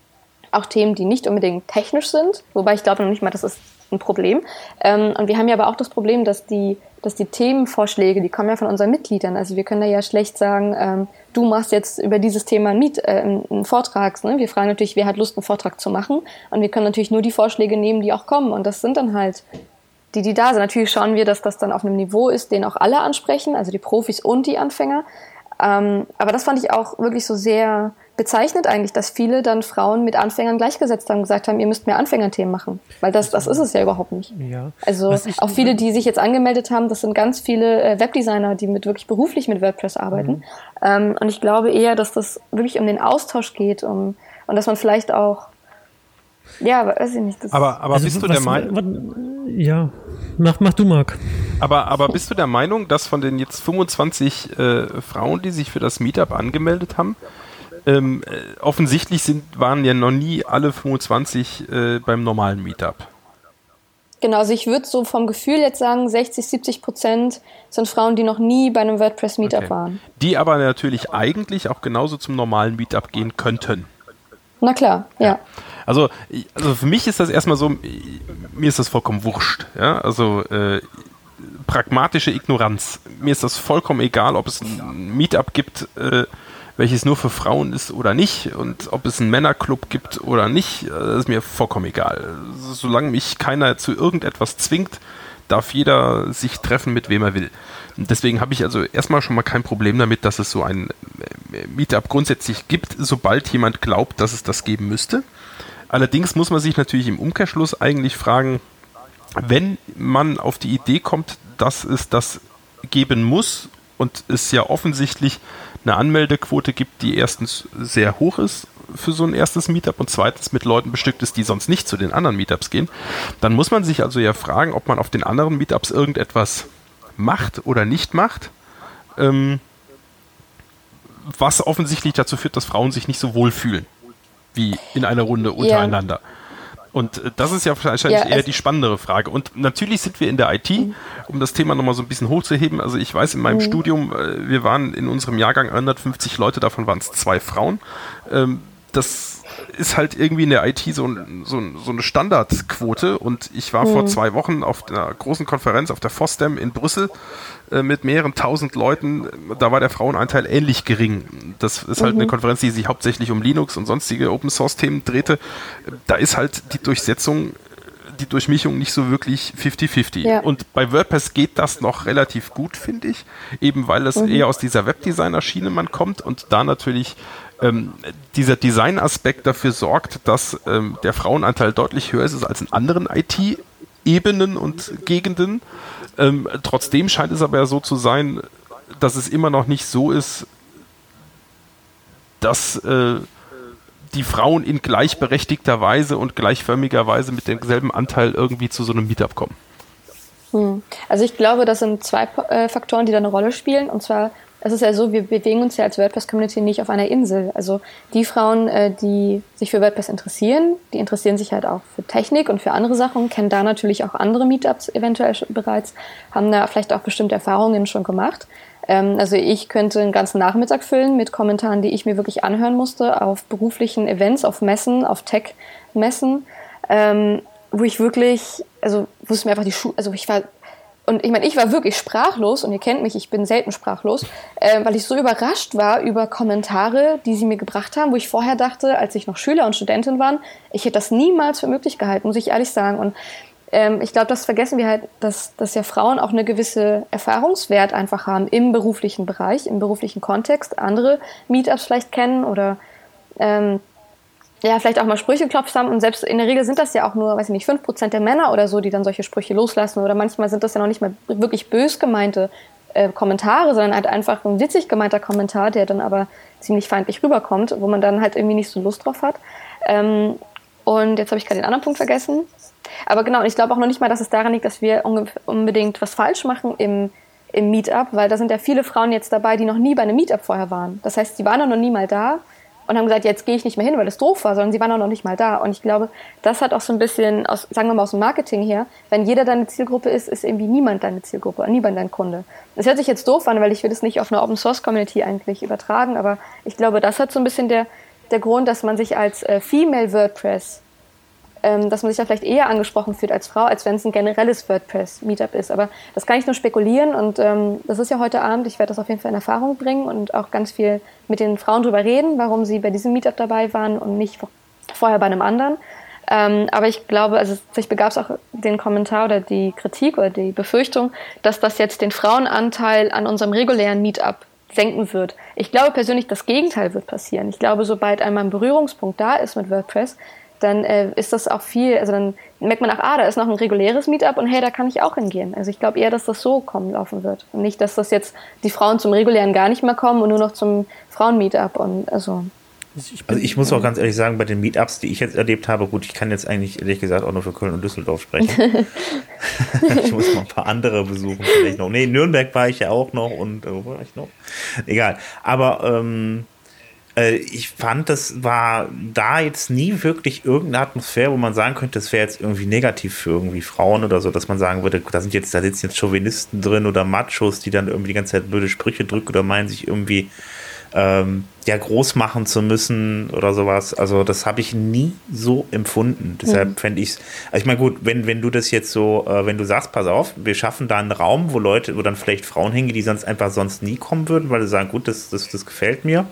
auch Themen, die nicht unbedingt technisch sind. Wobei ich glaube noch nicht mal, dass es ein Problem. Ähm, und wir haben ja aber auch das Problem, dass die, dass die Themenvorschläge, die kommen ja von unseren Mitgliedern. Also wir können da ja schlecht sagen, ähm, du machst jetzt über dieses Thema einen, Miet, äh, einen Vortrag. Ne? Wir fragen natürlich, wer hat Lust, einen Vortrag zu machen. Und wir können natürlich nur die Vorschläge nehmen, die auch kommen. Und das sind dann halt die, die da sind. Natürlich schauen wir, dass das dann auf einem Niveau ist, den auch alle ansprechen, also die Profis und die Anfänger. Ähm, aber das fand ich auch wirklich so sehr bezeichnet eigentlich, dass viele dann Frauen mit Anfängern gleichgesetzt haben, gesagt haben, ihr müsst mehr Anfängerthemen machen. Weil das, das ist es ja überhaupt nicht. Ja. Also auch viele, die sich jetzt angemeldet haben, das sind ganz viele äh, Webdesigner, die mit wirklich beruflich mit WordPress arbeiten. Mhm. Ähm, und ich glaube eher, dass das wirklich um den Austausch geht um, und dass man vielleicht auch ja, weiß ich nicht. aber aber also, bist du der Meinung? Ja, mach, mach du, Marc. Aber, aber bist du der Meinung, dass von den jetzt 25 äh, Frauen, die sich für das Meetup angemeldet haben, ähm, äh, offensichtlich sind, waren ja noch nie alle 25 äh, beim normalen Meetup. Genau, also ich würde so vom Gefühl jetzt sagen, 60, 70 Prozent sind Frauen, die noch nie bei einem WordPress-Meetup okay. waren. Die aber natürlich eigentlich auch genauso zum normalen Meetup gehen könnten. Na klar, ja. ja. Also, also für mich ist das erstmal so, mir ist das vollkommen wurscht. Ja? Also äh, pragmatische Ignoranz. Mir ist das vollkommen egal, ob es ein Meetup gibt, äh, welches nur für Frauen ist oder nicht und ob es einen Männerclub gibt oder nicht, äh, ist mir vollkommen egal. Solange mich keiner zu irgendetwas zwingt, darf jeder sich treffen, mit wem er will. Deswegen habe ich also erstmal schon mal kein Problem damit, dass es so ein äh, Meetup grundsätzlich gibt, sobald jemand glaubt, dass es das geben müsste. Allerdings muss man sich natürlich im Umkehrschluss eigentlich fragen, wenn man auf die Idee kommt, dass es das geben muss und es ja offensichtlich eine Anmeldequote gibt, die erstens sehr hoch ist für so ein erstes Meetup und zweitens mit Leuten bestückt ist, die sonst nicht zu den anderen Meetups gehen, dann muss man sich also ja fragen, ob man auf den anderen Meetups irgendetwas macht oder nicht macht, ähm, was offensichtlich dazu führt, dass Frauen sich nicht so wohl fühlen wie in einer Runde untereinander. Ja. Und äh, das ist ja wahrscheinlich ja, eher die spannendere Frage. Und natürlich sind wir in der IT, um das Thema nochmal so ein bisschen hochzuheben. Also ich weiß, in meinem mhm. Studium, äh, wir waren in unserem Jahrgang 150 Leute, davon waren es zwei Frauen. Ähm, das ist halt irgendwie in der IT so, so, so eine Standardquote. Und ich war mhm. vor zwei Wochen auf einer großen Konferenz auf der FOSDEM in Brüssel äh, mit mehreren tausend Leuten. Da war der Frauenanteil ähnlich gering. Das ist halt mhm. eine Konferenz, die sich hauptsächlich um Linux und sonstige Open Source Themen drehte. Da ist halt die Durchsetzung die Durchmischung nicht so wirklich 50-50. Ja. Und bei WordPress geht das noch relativ gut, finde ich, eben weil es mhm. eher aus dieser Webdesigner-Schiene man kommt und da natürlich ähm, dieser Design-Aspekt dafür sorgt, dass ähm, der Frauenanteil deutlich höher ist als in anderen IT-Ebenen und Gegenden. Ähm, trotzdem scheint es aber ja so zu sein, dass es immer noch nicht so ist, dass äh, die Frauen in gleichberechtigter Weise und gleichförmiger Weise mit demselben Anteil irgendwie zu so einem Meetup kommen. Hm. Also ich glaube, das sind zwei äh, Faktoren, die da eine Rolle spielen. Und zwar es ist ja so, wir bewegen uns ja als WordPress-Community nicht auf einer Insel. Also die Frauen, äh, die sich für WordPress interessieren, die interessieren sich halt auch für Technik und für andere Sachen, kennen da natürlich auch andere Meetups eventuell bereits, haben da vielleicht auch bestimmte Erfahrungen schon gemacht. Ähm, also ich könnte einen ganzen Nachmittag füllen mit Kommentaren, die ich mir wirklich anhören musste auf beruflichen Events, auf Messen, auf Tech-Messen, ähm, wo ich wirklich, also wo es mir einfach die Schuhe, also ich war und ich meine, ich war wirklich sprachlos und ihr kennt mich, ich bin selten sprachlos, äh, weil ich so überrascht war über Kommentare, die sie mir gebracht haben, wo ich vorher dachte, als ich noch Schüler und Studentin war, ich hätte das niemals für möglich gehalten, muss ich ehrlich sagen. Und ähm, ich glaube, das vergessen wir halt, dass, dass ja Frauen auch eine gewisse Erfahrungswert einfach haben im beruflichen Bereich, im beruflichen Kontext, andere Meetups vielleicht kennen oder ähm, ja, vielleicht auch mal Sprüche klopft haben und selbst in der Regel sind das ja auch nur, weiß ich nicht, 5% der Männer oder so, die dann solche Sprüche loslassen oder manchmal sind das ja noch nicht mal wirklich bös gemeinte äh, Kommentare, sondern halt einfach ein witzig gemeinter Kommentar, der dann aber ziemlich feindlich rüberkommt, wo man dann halt irgendwie nicht so Lust drauf hat. Ähm, und jetzt habe ich gerade den anderen Punkt vergessen. Aber genau, und ich glaube auch noch nicht mal, dass es daran liegt, dass wir unbedingt was falsch machen im, im Meetup, weil da sind ja viele Frauen jetzt dabei, die noch nie bei einem Meetup vorher waren. Das heißt, die waren noch nie mal da und haben gesagt, jetzt gehe ich nicht mehr hin, weil das doof war, sondern sie waren auch noch nicht mal da. Und ich glaube, das hat auch so ein bisschen, aus, sagen wir mal aus dem Marketing her, wenn jeder deine Zielgruppe ist, ist irgendwie niemand deine Zielgruppe, niemand dein Kunde. Das hört sich jetzt doof an, weil ich will das nicht auf eine Open Source Community eigentlich übertragen, aber ich glaube, das hat so ein bisschen der, der Grund, dass man sich als äh, Female WordPress ähm, dass man sich da vielleicht eher angesprochen fühlt als Frau, als wenn es ein generelles WordPress-Meetup ist. Aber das kann ich nur spekulieren und ähm, das ist ja heute Abend. Ich werde das auf jeden Fall in Erfahrung bringen und auch ganz viel mit den Frauen drüber reden, warum sie bei diesem Meetup dabei waren und nicht vorher bei einem anderen. Ähm, aber ich glaube, also sich begab es auch den Kommentar oder die Kritik oder die Befürchtung, dass das jetzt den Frauenanteil an unserem regulären Meetup senken wird. Ich glaube persönlich, das Gegenteil wird passieren. Ich glaube, sobald einmal ein Berührungspunkt da ist mit WordPress, dann äh, ist das auch viel, also dann merkt man auch, ah, da ist noch ein reguläres Meetup und hey, da kann ich auch hingehen. Also ich glaube eher, dass das so kommen laufen wird. Und nicht, dass das jetzt die Frauen zum regulären gar nicht mehr kommen und nur noch zum Frauen-Meetup und also also ich muss auch ganz ehrlich sagen, bei den Meetups, die ich jetzt erlebt habe, gut, ich kann jetzt eigentlich ehrlich gesagt auch nur für Köln und Düsseldorf sprechen. ich muss noch ein paar andere besuchen vielleicht noch. Nee, Nürnberg war ich ja auch noch und äh, wo war ich noch? Egal. Aber ähm, äh, ich fand, das war da jetzt nie wirklich irgendeine Atmosphäre, wo man sagen könnte, das wäre jetzt irgendwie negativ für irgendwie Frauen oder so, dass man sagen würde, da sind jetzt, da sitzen jetzt Chauvinisten drin oder Machos, die dann irgendwie die ganze Zeit blöde Sprüche drücken oder meinen sich irgendwie ähm, ja groß machen zu müssen oder sowas. Also das habe ich nie so empfunden. Deshalb mhm. fände ich es, also ich meine gut, wenn, wenn du das jetzt so, äh, wenn du sagst, pass auf, wir schaffen da einen Raum, wo Leute, wo dann vielleicht Frauen hingehen, die sonst einfach sonst nie kommen würden, weil sie sagen, gut, das, das, das gefällt mir.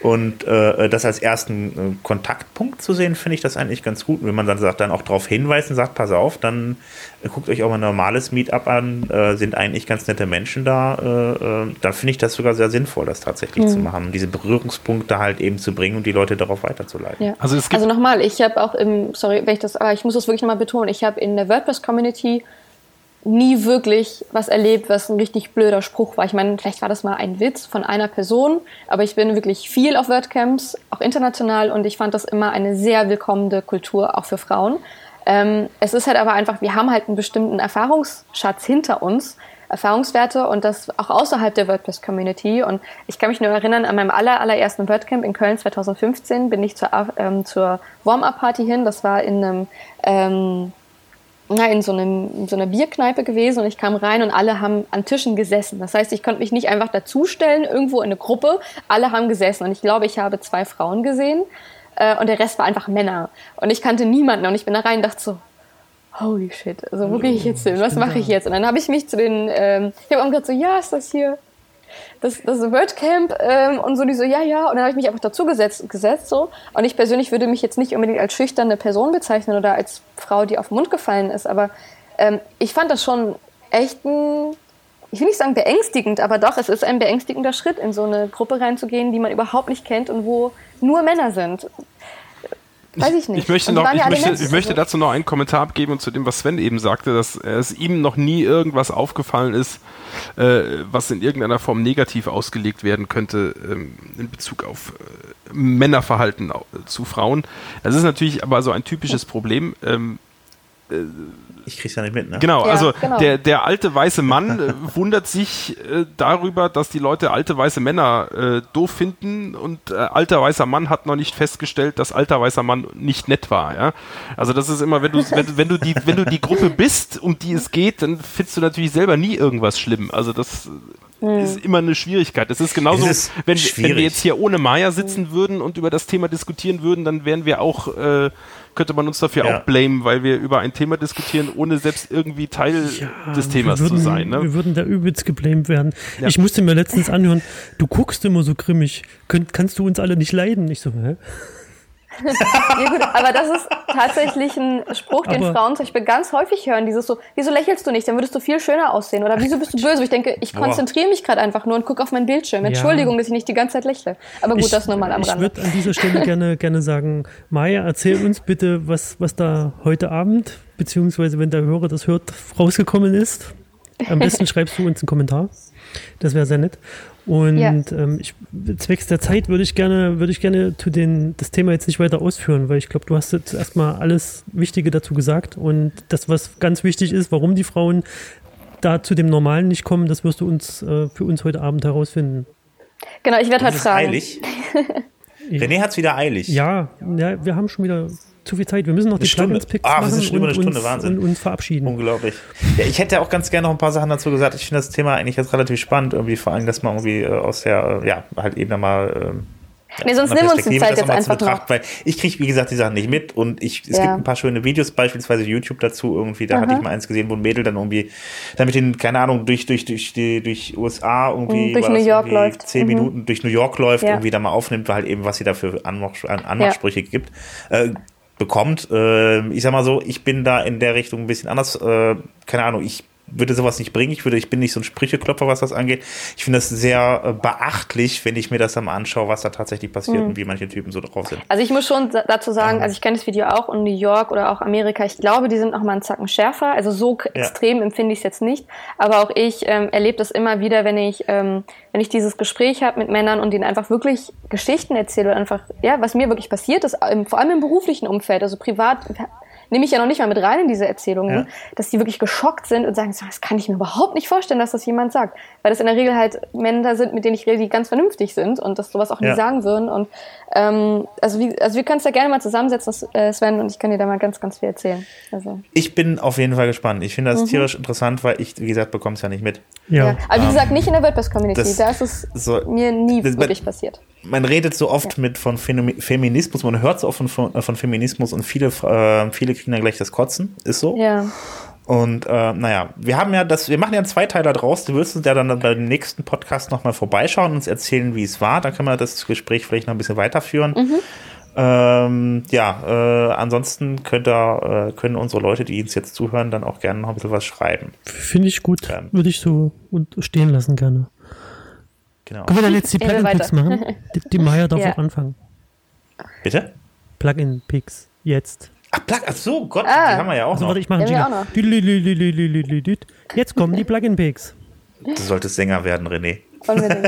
Und äh, das als ersten äh, Kontaktpunkt zu sehen, finde ich das eigentlich ganz gut. Und wenn man dann sagt, dann auch darauf hinweist und sagt, pass auf, dann äh, guckt euch auch mal ein normales Meetup an, äh, sind eigentlich ganz nette Menschen da, äh, äh, dann finde ich das sogar sehr sinnvoll, das tatsächlich mhm. zu machen, diese Berührungspunkte halt eben zu bringen und die Leute darauf weiterzuleiten. Ja. Also, also nochmal, ich habe auch im, sorry, wenn ich das, aber ich muss das wirklich nochmal betonen, ich habe in der WordPress-Community nie wirklich was erlebt, was ein richtig blöder Spruch war. Ich meine, vielleicht war das mal ein Witz von einer Person, aber ich bin wirklich viel auf WordCamps, auch international, und ich fand das immer eine sehr willkommene Kultur, auch für Frauen. Ähm, es ist halt aber einfach, wir haben halt einen bestimmten Erfahrungsschatz hinter uns, Erfahrungswerte und das auch außerhalb der WordPress-Community. Und ich kann mich nur erinnern, an meinem aller, allerersten WordCamp in Köln 2015 bin ich zur, ähm, zur Warm-Up-Party hin. Das war in einem ähm, na, in, so einem, in so einer Bierkneipe gewesen und ich kam rein und alle haben an Tischen gesessen. Das heißt, ich konnte mich nicht einfach dazustellen, irgendwo in eine Gruppe. Alle haben gesessen und ich glaube, ich habe zwei Frauen gesehen äh, und der Rest war einfach Männer. Und ich kannte niemanden und ich bin da rein und dachte so, holy shit, also wo gehe ich jetzt hin? Was mache ich jetzt? Und dann habe ich mich zu den, ähm, ich habe auch gesagt so, ja, ist das hier das, das WordCamp ähm, und so, die so, ja, ja. Und dann habe ich mich einfach dazu gesetzt, gesetzt so. Und ich persönlich würde mich jetzt nicht unbedingt als schüchterne Person bezeichnen oder als Frau, die auf den Mund gefallen ist, aber ähm, ich fand das schon echt ein, ich will nicht sagen beängstigend, aber doch, es ist ein beängstigender Schritt, in so eine Gruppe reinzugehen, die man überhaupt nicht kennt und wo nur Männer sind. Weiß ich nicht. Ich möchte, noch, ich, möchte, ich möchte dazu noch einen Kommentar abgeben zu dem, was Sven eben sagte, dass es ihm noch nie irgendwas aufgefallen ist, äh, was in irgendeiner Form negativ ausgelegt werden könnte ähm, in Bezug auf äh, Männerverhalten zu Frauen. Das ist natürlich aber so ein typisches Problem. Ähm, äh, ich krieg's ja nicht mit, ne? Genau, ja, also genau. Der, der alte weiße Mann äh, wundert sich äh, darüber, dass die Leute alte weiße Männer äh, doof finden und äh, alter weißer Mann hat noch nicht festgestellt, dass alter weißer Mann nicht nett war, ja. Also das ist immer, wenn du, wenn, wenn du die, wenn du die Gruppe bist, um die es geht, dann findest du natürlich selber nie irgendwas schlimm. Also das mhm. ist immer eine Schwierigkeit. Es ist genauso, ist wenn, wenn, wir jetzt hier ohne Maya sitzen mhm. würden und über das Thema diskutieren würden, dann wären wir auch äh, könnte man uns dafür ja. auch blamen, weil wir über ein Thema diskutieren, ohne selbst irgendwie Teil ja, des Themas würden, zu sein. Ne? Wir würden da übelst geblamed werden. Ja. Ich musste mir letztens anhören, du guckst immer so grimmig. Könnt, kannst du uns alle nicht leiden? Ich so, hä? Ja, gut, aber das ist tatsächlich ein Spruch, den aber Frauen zum Beispiel ganz häufig hören. Dieses so, wieso lächelst du nicht? Dann würdest du viel schöner aussehen. Oder wieso bist du böse? Ich denke, ich konzentriere mich gerade einfach nur und gucke auf mein Bildschirm. Entschuldigung, ja. dass ich nicht die ganze Zeit lächle. Aber gut, ich, das nur mal am Rande. Ich würde an dieser Stelle gerne, gerne sagen, Maya, erzähl uns bitte, was, was da heute Abend, beziehungsweise wenn der Hörer das hört, rausgekommen ist. Am besten schreibst du uns einen Kommentar. Das wäre sehr nett. Und ja. ähm, ich, zwecks der Zeit würde ich gerne, würde ich gerne zu den, das Thema jetzt nicht weiter ausführen, weil ich glaube, du hast jetzt erstmal alles Wichtige dazu gesagt und das, was ganz wichtig ist, warum die Frauen da zu dem Normalen nicht kommen, das wirst du uns äh, für uns heute Abend herausfinden. Genau, ich werde heute fragen. Eilig. René hat es wieder eilig. Ja, ja, wir haben schon wieder zu viel Zeit. Wir müssen noch die Plugins-Picks ah, machen schon über eine Stunde, uns, Wahnsinn. Und uns verabschieden. Unglaublich. Ja, ich hätte auch ganz gerne noch ein paar Sachen dazu gesagt. Ich finde das Thema eigentlich jetzt relativ spannend, irgendwie vor allem, dass man irgendwie äh, aus der, äh, ja, halt eben mal Nee, sonst nimm uns die Zeit jetzt einfach Betracht, noch. Weil ich kriege, wie gesagt, die Sachen nicht mit und ich, es ja. gibt ein paar schöne Videos, beispielsweise YouTube dazu irgendwie, da Aha. hatte ich mal eins gesehen, wo ein Mädel dann irgendwie, damit den, keine Ahnung, durch, durch, durch, die, durch USA irgendwie, durch New York läuft. Zehn mhm. Minuten durch New York läuft, ja. irgendwie da mal aufnimmt, weil halt eben, was sie da für Anmachsprüche ja. gibt. Äh, bekommt. Äh, ich sag mal so, ich bin da in der Richtung ein bisschen anders. Äh, keine Ahnung, ich würde sowas nicht bringen. Ich würde, ich bin nicht so ein Sprücheklopfer, was das angeht. Ich finde das sehr äh, beachtlich, wenn ich mir das dann anschaue, was da tatsächlich passiert mhm. und wie manche Typen so drauf sind. Also ich muss schon dazu sagen, also ich kenne das Video auch in New York oder auch Amerika. Ich glaube, die sind noch mal einen Zacken schärfer. Also so ja. extrem empfinde ich es jetzt nicht. Aber auch ich ähm, erlebe das immer wieder, wenn ich, ähm, wenn ich dieses Gespräch habe mit Männern und denen einfach wirklich Geschichten erzähle oder einfach, ja, was mir wirklich passiert ist, vor allem im beruflichen Umfeld, also privat nehme ich ja noch nicht mal mit rein in diese Erzählungen, ja. dass die wirklich geschockt sind und sagen, das kann ich mir überhaupt nicht vorstellen, dass das jemand sagt. Weil das in der Regel halt Männer sind, mit denen ich rede, die ganz vernünftig sind und das sowas auch ja. nie sagen würden. Und ähm, also, wie, also wir können es ja gerne mal zusammensetzen, äh, Sven, und ich kann dir da mal ganz, ganz viel erzählen. Also. Ich bin auf jeden Fall gespannt. Ich finde das mhm. tierisch interessant, weil ich, wie gesagt, bekomme es ja nicht mit. Ja. ja. Aber wie gesagt, nicht in der WordPress-Community. Da ist es so, mir nie das, wirklich passiert man redet so oft ja. mit von Feminismus, man hört so oft von, von Feminismus und viele, äh, viele kriegen dann gleich das Kotzen, ist so. Ja. Und äh, naja, wir haben ja das, wir machen ja einen Zweiteiler draus. Du wirst uns ja dann beim nächsten Podcast nochmal vorbeischauen und uns erzählen, wie es war. Da können wir das Gespräch vielleicht noch ein bisschen weiterführen. Mhm. Ähm, ja, äh, ansonsten könnt ihr, äh, können unsere Leute, die uns jetzt zuhören, dann auch gerne noch ein bisschen was schreiben. Finde ich gut. Ähm, Würde ich so stehen lassen gerne. Genau. Können wir dann jetzt die Plugin-Picks machen? Die, die Maya darf ja. auch anfangen. Bitte? Plugin-Picks. Jetzt. Ach, Plug, ach so, Gott, ah. die haben wir ja auch also, noch. Warte, ich mache einen Jetzt kommen die Plugin-Picks. Du solltest Sänger werden, René.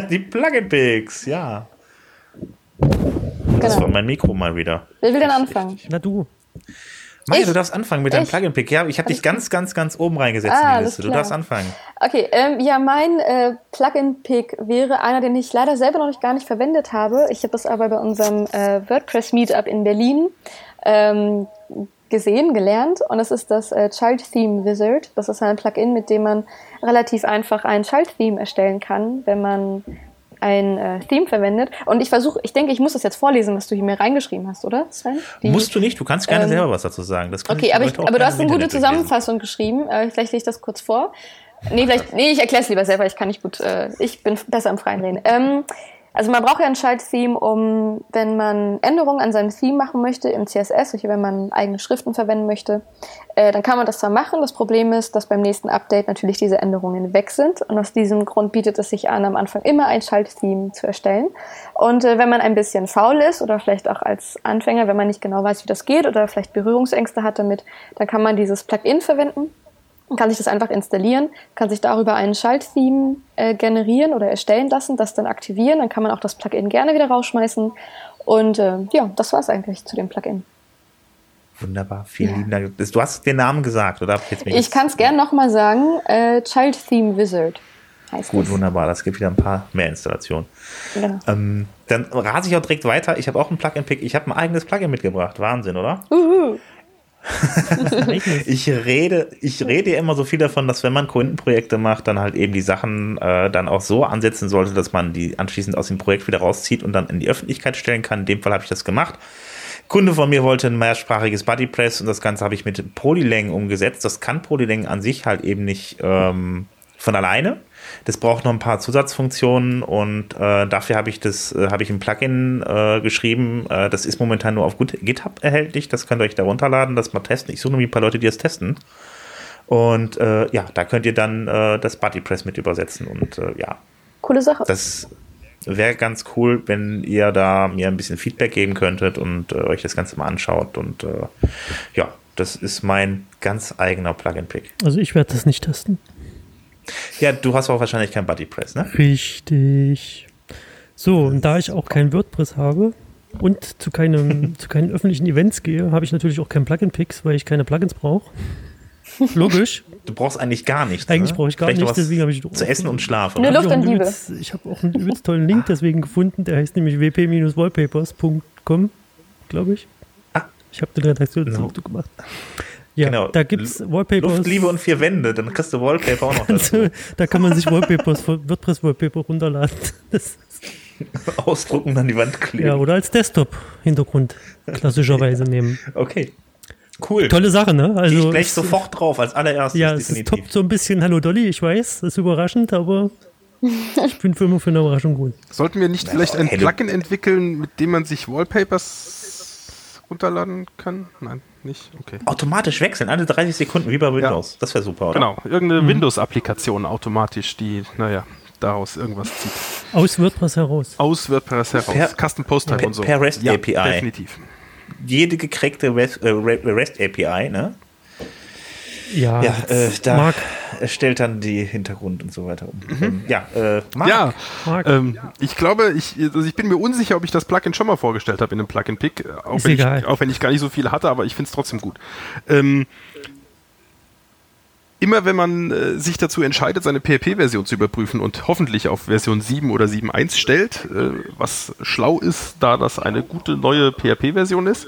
die Plugin-Picks, ja. Genau. Das war mein Mikro mal wieder. Wer will denn anfangen? Na du. Maja, du darfst anfangen mit deinem Plugin-Pick. Ja, ich habe dich ganz, ganz, ganz oben reingesetzt ah, in die Liste. Du darfst anfangen. Okay, ähm, ja, mein äh, Plugin-Pick wäre einer, den ich leider selber noch nicht, gar nicht verwendet habe. Ich habe das aber bei unserem äh, WordPress-Meetup in Berlin ähm, gesehen, gelernt. Und das ist das äh, Child Theme Wizard. Das ist ein Plugin, mit dem man relativ einfach ein Child Theme erstellen kann, wenn man ein äh, Theme verwendet. Und ich versuche, ich denke, ich muss das jetzt vorlesen, was du hier mir reingeschrieben hast, oder, Sven? Die, Musst du nicht, du kannst gerne ähm, selber was dazu sagen. okay, aber, ich, aber du hast eine gute Zusammenfassung geschrieben. Äh, vielleicht lese ich das kurz vor. Nee, vielleicht, nee, ich erkläre es lieber selber, ich kann nicht gut, äh, ich bin besser im Freien reden. Ähm, also man braucht ja ein Schalttheme, um, wenn man Änderungen an seinem Theme machen möchte im CSS, also wenn man eigene Schriften verwenden möchte, äh, dann kann man das zwar machen. Das Problem ist, dass beim nächsten Update natürlich diese Änderungen weg sind. Und aus diesem Grund bietet es sich an, am Anfang immer ein Schalttheme zu erstellen. Und äh, wenn man ein bisschen faul ist oder vielleicht auch als Anfänger, wenn man nicht genau weiß, wie das geht oder vielleicht Berührungsängste hat damit, dann kann man dieses Plugin verwenden kann sich das einfach installieren, kann sich darüber einen Schalttheme äh, generieren oder erstellen lassen, das dann aktivieren. Dann kann man auch das Plugin gerne wieder rausschmeißen. Und äh, ja, das war es eigentlich zu dem Plugin. Wunderbar, vielen ja. lieben Dank. Du hast den Namen gesagt, oder? ich kann es gerne nochmal sagen. Äh, Child Theme Wizard heißt Gut, das. wunderbar. Das gibt wieder ein paar mehr Installationen. Genau. Ähm, dann rase ich auch direkt weiter. Ich habe auch ein Plugin-Pick. Ich habe ein eigenes Plugin mitgebracht. Wahnsinn, oder? Uhu. Ich rede, ich rede immer so viel davon, dass wenn man Kundenprojekte macht, dann halt eben die Sachen äh, dann auch so ansetzen sollte, dass man die anschließend aus dem Projekt wieder rauszieht und dann in die Öffentlichkeit stellen kann. In dem Fall habe ich das gemacht. Kunde von mir wollte ein mehrsprachiges Bodypress und das Ganze habe ich mit Polylang umgesetzt. Das kann Polylang an sich halt eben nicht ähm, von alleine. Das braucht noch ein paar Zusatzfunktionen und äh, dafür habe ich das, äh, habe ich ein Plugin äh, geschrieben. Äh, das ist momentan nur auf GitHub erhältlich. Das könnt ihr euch da runterladen, das mal testen. Ich suche nämlich ein paar Leute, die das testen. Und äh, ja, da könnt ihr dann äh, das BuddyPress mit übersetzen und ja. Coole Sache. Das wäre ganz cool, wenn ihr da mir ein bisschen Feedback geben könntet und euch das Ganze mal anschaut. Und ja, das ist mein ganz eigener Plugin-Pick. Also ich werde das nicht testen. Ja, du hast auch wahrscheinlich kein Bodypress, ne? Richtig. So, und da ich auch kein WordPress habe und zu, keinem, zu keinen öffentlichen Events gehe, habe ich natürlich auch kein Plugin-Picks, weil ich keine Plugins brauche. Logisch. Du brauchst eigentlich gar nichts. Eigentlich ne? brauche ich gar nichts, deswegen habe ich zu essen und schlafen. Nur Luft und Liebe. Ich habe auch einen übelst tollen Link deswegen gefunden, der heißt nämlich wp-wallpapers.com, glaube ich. Ah. Ich habe den Redaktionsdialog no. gemacht. Ja, genau. da gibt es Wallpapers. Luft, Liebe und vier Wände, dann kriegst du Wallpaper auch noch dazu. da kann man sich Wallpapers, WordPress-Wallpaper runterladen. Ausdrucken und an die Wand kleben. Ja, oder als Desktop-Hintergrund klassischerweise nehmen. Okay. Cool. Tolle Sache, ne? Gehe ich Also, gleich sofort drauf, als allererstes. ja, es toppt so ein bisschen Hallo Dolly, ich weiß, das ist überraschend, aber ich bin für immer für eine Überraschung gut. Sollten wir nicht vielleicht ein. Plugin entwickeln, mit dem man sich Wallpapers runterladen kann? Nein, nicht? Okay. Automatisch wechseln, alle 30 Sekunden, wie bei Windows. Das wäre super, oder? Genau, irgendeine Windows-Applikation automatisch, die, naja, daraus irgendwas zieht. Aus WordPress heraus. Aus WordPress heraus. Per- Custom Post Type und so. per REST ja, API. Definitiv. Jede gekräckte REST, äh, REST API, ne? Ja, Ja, äh, da Marc, erstellt dann die Hintergrund und so weiter um. Ähm, ja, äh, Marc, Ja, Marc. ähm, ich glaube, ich, also ich bin mir unsicher, ob ich das Plugin schon mal vorgestellt habe in einem Plugin-Pick, äh, auch, wenn ich- auch wenn ich gar nicht so viele hatte, aber ich finde es trotzdem gut. Ähm, immer wenn man äh, sich dazu entscheidet, seine PHP-Version zu überprüfen und hoffentlich auf Version 7 oder 7.1 stellt, äh, was schlau ist, da das eine gute neue PHP-Version ist,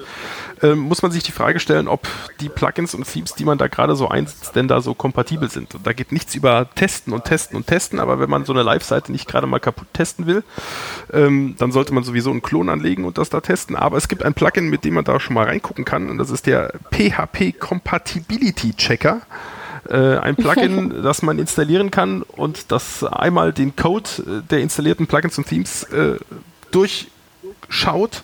ähm, muss man sich die Frage stellen, ob die Plugins und Themes, die man da gerade so einsetzt, denn da so kompatibel sind. Und da geht nichts über Testen und Testen und Testen, aber wenn man so eine Live-Seite nicht gerade mal kaputt testen will, ähm, dann sollte man sowieso einen Klon anlegen und das da testen. Aber es gibt ein Plugin, mit dem man da schon mal reingucken kann, und das ist der PHP Compatibility Checker. Äh, ein Plugin, das man installieren kann und das einmal den Code äh, der installierten Plugins und Themes äh, durchschaut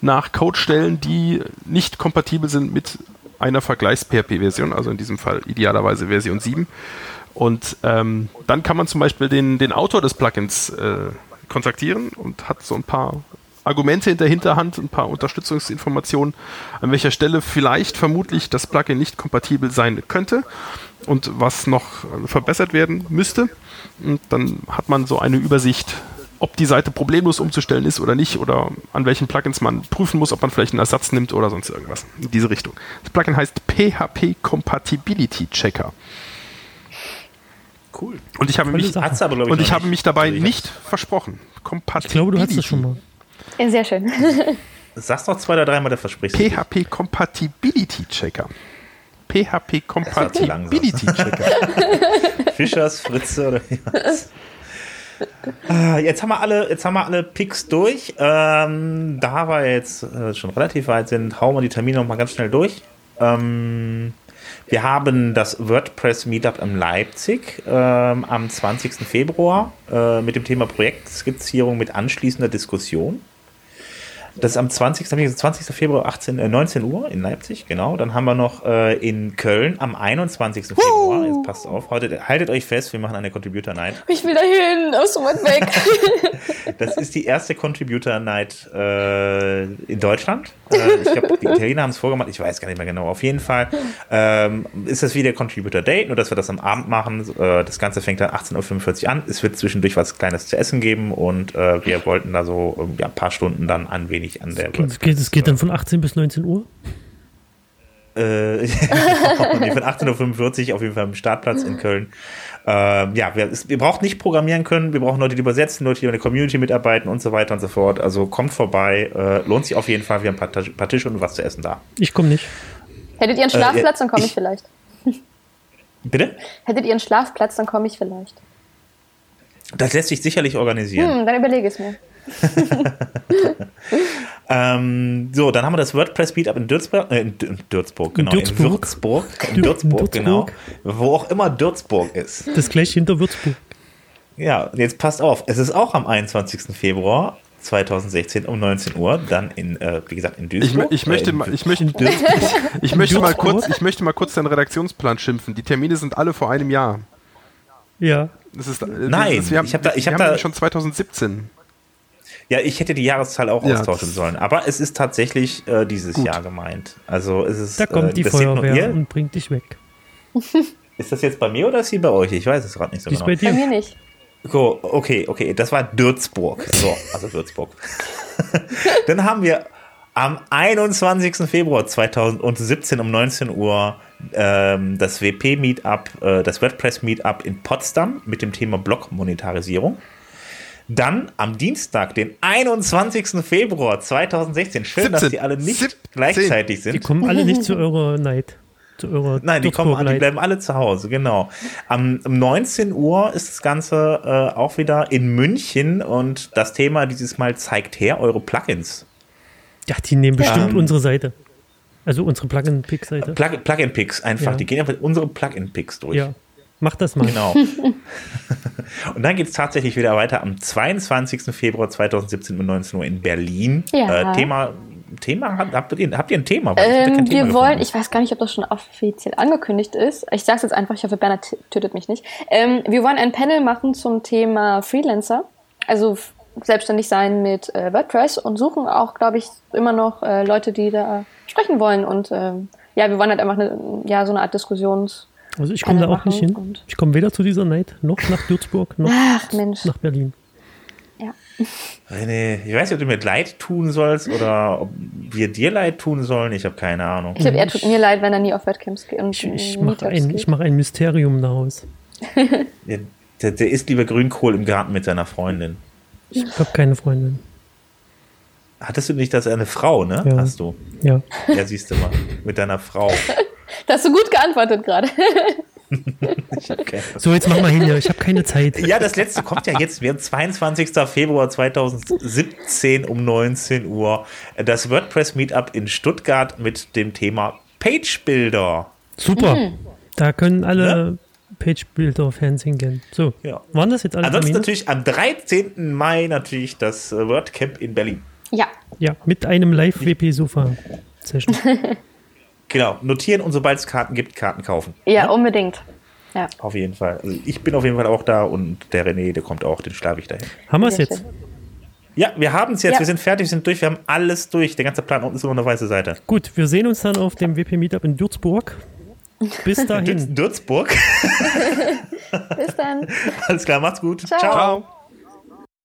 nach Codestellen, die nicht kompatibel sind mit einer Vergleichs-PHP-Version, also in diesem Fall idealerweise Version 7. Und ähm, dann kann man zum Beispiel den, den Autor des Plugins äh, kontaktieren und hat so ein paar Argumente in der Hinterhand, ein paar Unterstützungsinformationen, an welcher Stelle vielleicht vermutlich das Plugin nicht kompatibel sein könnte und was noch verbessert werden müsste. Und dann hat man so eine Übersicht, ob die Seite problemlos umzustellen ist oder nicht oder an welchen Plugins man prüfen muss, ob man vielleicht einen Ersatz nimmt oder sonst irgendwas in diese Richtung. Das Plugin heißt PHP Compatibility Checker. cool. Und ich habe mich, aber, ich, und ich habe mich dabei Also ich nicht versprochen. ich glaube, du hattest das schon mal. Ja, sehr schön. Sag's noch zwei oder dreimal, der versprichst du. PHP Compatibility Checker. PHP. Compatibility Checker. Fischers, Fritze oder wie was? Ah, Jetzt haben wir alle, jetzt haben wir alle Picks durch. Ähm, da wir jetzt äh, schon relativ weit sind, hauen wir die Termine noch mal ganz schnell durch. Ähm, wir haben das WordPress Meetup in Leipzig ähm, am 20. Februar äh, mit dem Thema Projektskizzierung mit anschließender Diskussion. Das ist am 20. hab ich gesagt, 20. Februar 18, äh, 19 Uhr in Leipzig, genau. Dann haben wir noch äh, in Köln am 21. Februar. Jetzt passt auf, heute, haltet euch fest, wir machen eine Contributor Night. Ich will dahin, aus so weit weg. Das ist die erste Contributor Night äh, in Deutschland. Äh, ich glaube, die Italiener haben es vorgemacht, ich weiß gar nicht mehr genau. Auf jeden Fall ähm, ist das wie der Contributor Date, nur dass wir das am Abend machen. Äh, das Ganze fängt dann 18.45 Uhr an. Es wird zwischendurch was Kleines zu essen geben und äh, wir wollten da so ähm, ja, ein paar Stunden dann ein wenig an der Es geht, es geht dann von 18 bis 19 Uhr. Äh, nee, von 18.45 Uhr auf jeden Fall am Startplatz in Köln. Ähm, ja, wir, es, wir brauchen nicht programmieren können, wir brauchen Leute, die übersetzen, Leute, die in der Community mitarbeiten und so weiter und so fort. Also kommt vorbei, äh, lohnt sich auf jeden Fall. Wir haben ein paar, paar Tische und was zu essen da. Ich komme nicht. Hättet ihr einen Schlafplatz, dann komme ich ich- vielleicht. Bitte? Hättet ihr einen Schlafplatz, dann komme ich vielleicht. Das lässt sich sicherlich organisieren. Hm, dann überlege ich es mir. Ähm, so, dann haben wir das WordPress Meetup in Dürzburg, äh, in Dü- in Dürzburg, genau, in Dürzburg. Würzburg, in Dür- Dürzburg, genau, wo auch immer Dürzburg ist. Das gleich hinter Würzburg. Ja, jetzt passt auf, es ist auch am 21. Februar 2016 um 19 Uhr, dann in, äh, wie gesagt, in Ich, Duisburg. ich möchte äh, in mal, ich möchte, Dürzburg. ich möchte mal kurz, ich möchte mal kurz deinen Redaktionsplan schimpfen. Die Termine sind alle vor einem Jahr. Ja. Das ist, das Nein, ist, wir haben, ich hab da- ich hab da- schon 2017. Ja, ich hätte die Jahreszahl auch Ja, austauschen sollen, aber es ist tatsächlich äh, dieses Gut. Jahr gemeint. Also es ist. Da kommt äh, die Feuerwehr und bringt dich weg. Ist das jetzt bei mir oder ist sie bei euch? Ich weiß es gerade nicht so Die ist genau. bei Bei dir. mir nicht. So, okay, okay, das war Dürzburg. So, also Würzburg. Dann haben wir am 21. Februar 2017 um 19 Uhr ähm, das WP-Meetup, äh, das WordPress-Meetup in Potsdam mit dem Thema Blog-Monetarisierung. Dann am Dienstag, den 21. Februar 2016. Schön, dass 17. die alle nicht 17. gleichzeitig Die sind. kommen alle nicht zu eurer Neid. zu eurer Nein, die kommen, die bleiben alle zu Hause, genau. Am, um 19 Uhr ist das Ganze äh, auch wieder in München und das Thema dieses Mal zeigt her eure Plugins. Ja, die nehmen bestimmt ähm, unsere Seite. Also unsere Plugin-Pick-Seite. Plugin-Picks einfach. Ja. Die gehen einfach unsere Plugin-Picks durch. Ja. Mach das mal. Genau. und dann geht es tatsächlich wieder weiter am 22. Februar 2017 um 19 Uhr in Berlin. Ja. Äh, Thema Thema? Habt ihr, habt ihr ein Thema? Ähm, Thema wir wollen, ich weiß gar nicht, ob das schon offiziell angekündigt ist. Ich sage es jetzt einfach, ich hoffe, Bernhard tötet mich nicht. Ähm, wir wollen ein Panel machen zum Thema Freelancer. Also selbstständig sein mit äh, WordPress und suchen auch, glaube ich, immer noch äh, Leute, die da sprechen wollen. Und ähm, ja, wir wollen halt einfach eine, ja, so eine Art Diskussions- also ich komme da auch nicht hin. Ich komme weder zu dieser Night noch nach Würzburg noch Ach, nach Berlin. Ja. René, ich weiß nicht, ob du mir leid tun sollst oder ob wir dir leid tun sollen. Ich habe keine Ahnung. Ich glaube, er tut mir leid, wenn er nie auf Webcams geht. ich, ich mache ein, mach ein Mysterium daraus. ja, der, der isst lieber Grünkohl im Garten mit seiner Freundin. Ich habe keine Freundin. Hattest du nicht das eine Frau, ne? Ja. Hast du? Ja. Ja, siehst du mal. Mit deiner Frau. Da hast du gut geantwortet gerade. so, jetzt mach mal hin, ich habe keine Zeit. Ja, das letzte kommt ja jetzt, wir 22. Februar 2017 um 19 Uhr. Das WordPress Meetup in Stuttgart mit dem Thema Page Builder. Super. Mhm. Da können alle ne? Page Builder Fans hingehen. So, ja. waren das jetzt alle Ansonsten Termine? natürlich am 13. Mai natürlich das WordCamp in Berlin. Ja. Ja, mit einem Live-WP-Sofa-Session. Genau, notieren und sobald es Karten gibt, Karten kaufen. Ja, ja? unbedingt. Ja. Auf jeden Fall. Also ich bin auf jeden Fall auch da und der René, der kommt auch, den schlafe ich dahin. Haben wir es jetzt? Ja, wir haben es jetzt. Ja. Wir sind fertig, wir sind durch, wir haben alles durch. Der ganze Plan unten ist nur eine weiße Seite. Gut, wir sehen uns dann auf dem WP Meetup in Würzburg. Bis dahin. Würzburg. Bis dann. Alles klar, macht's gut. Ciao. Ciao.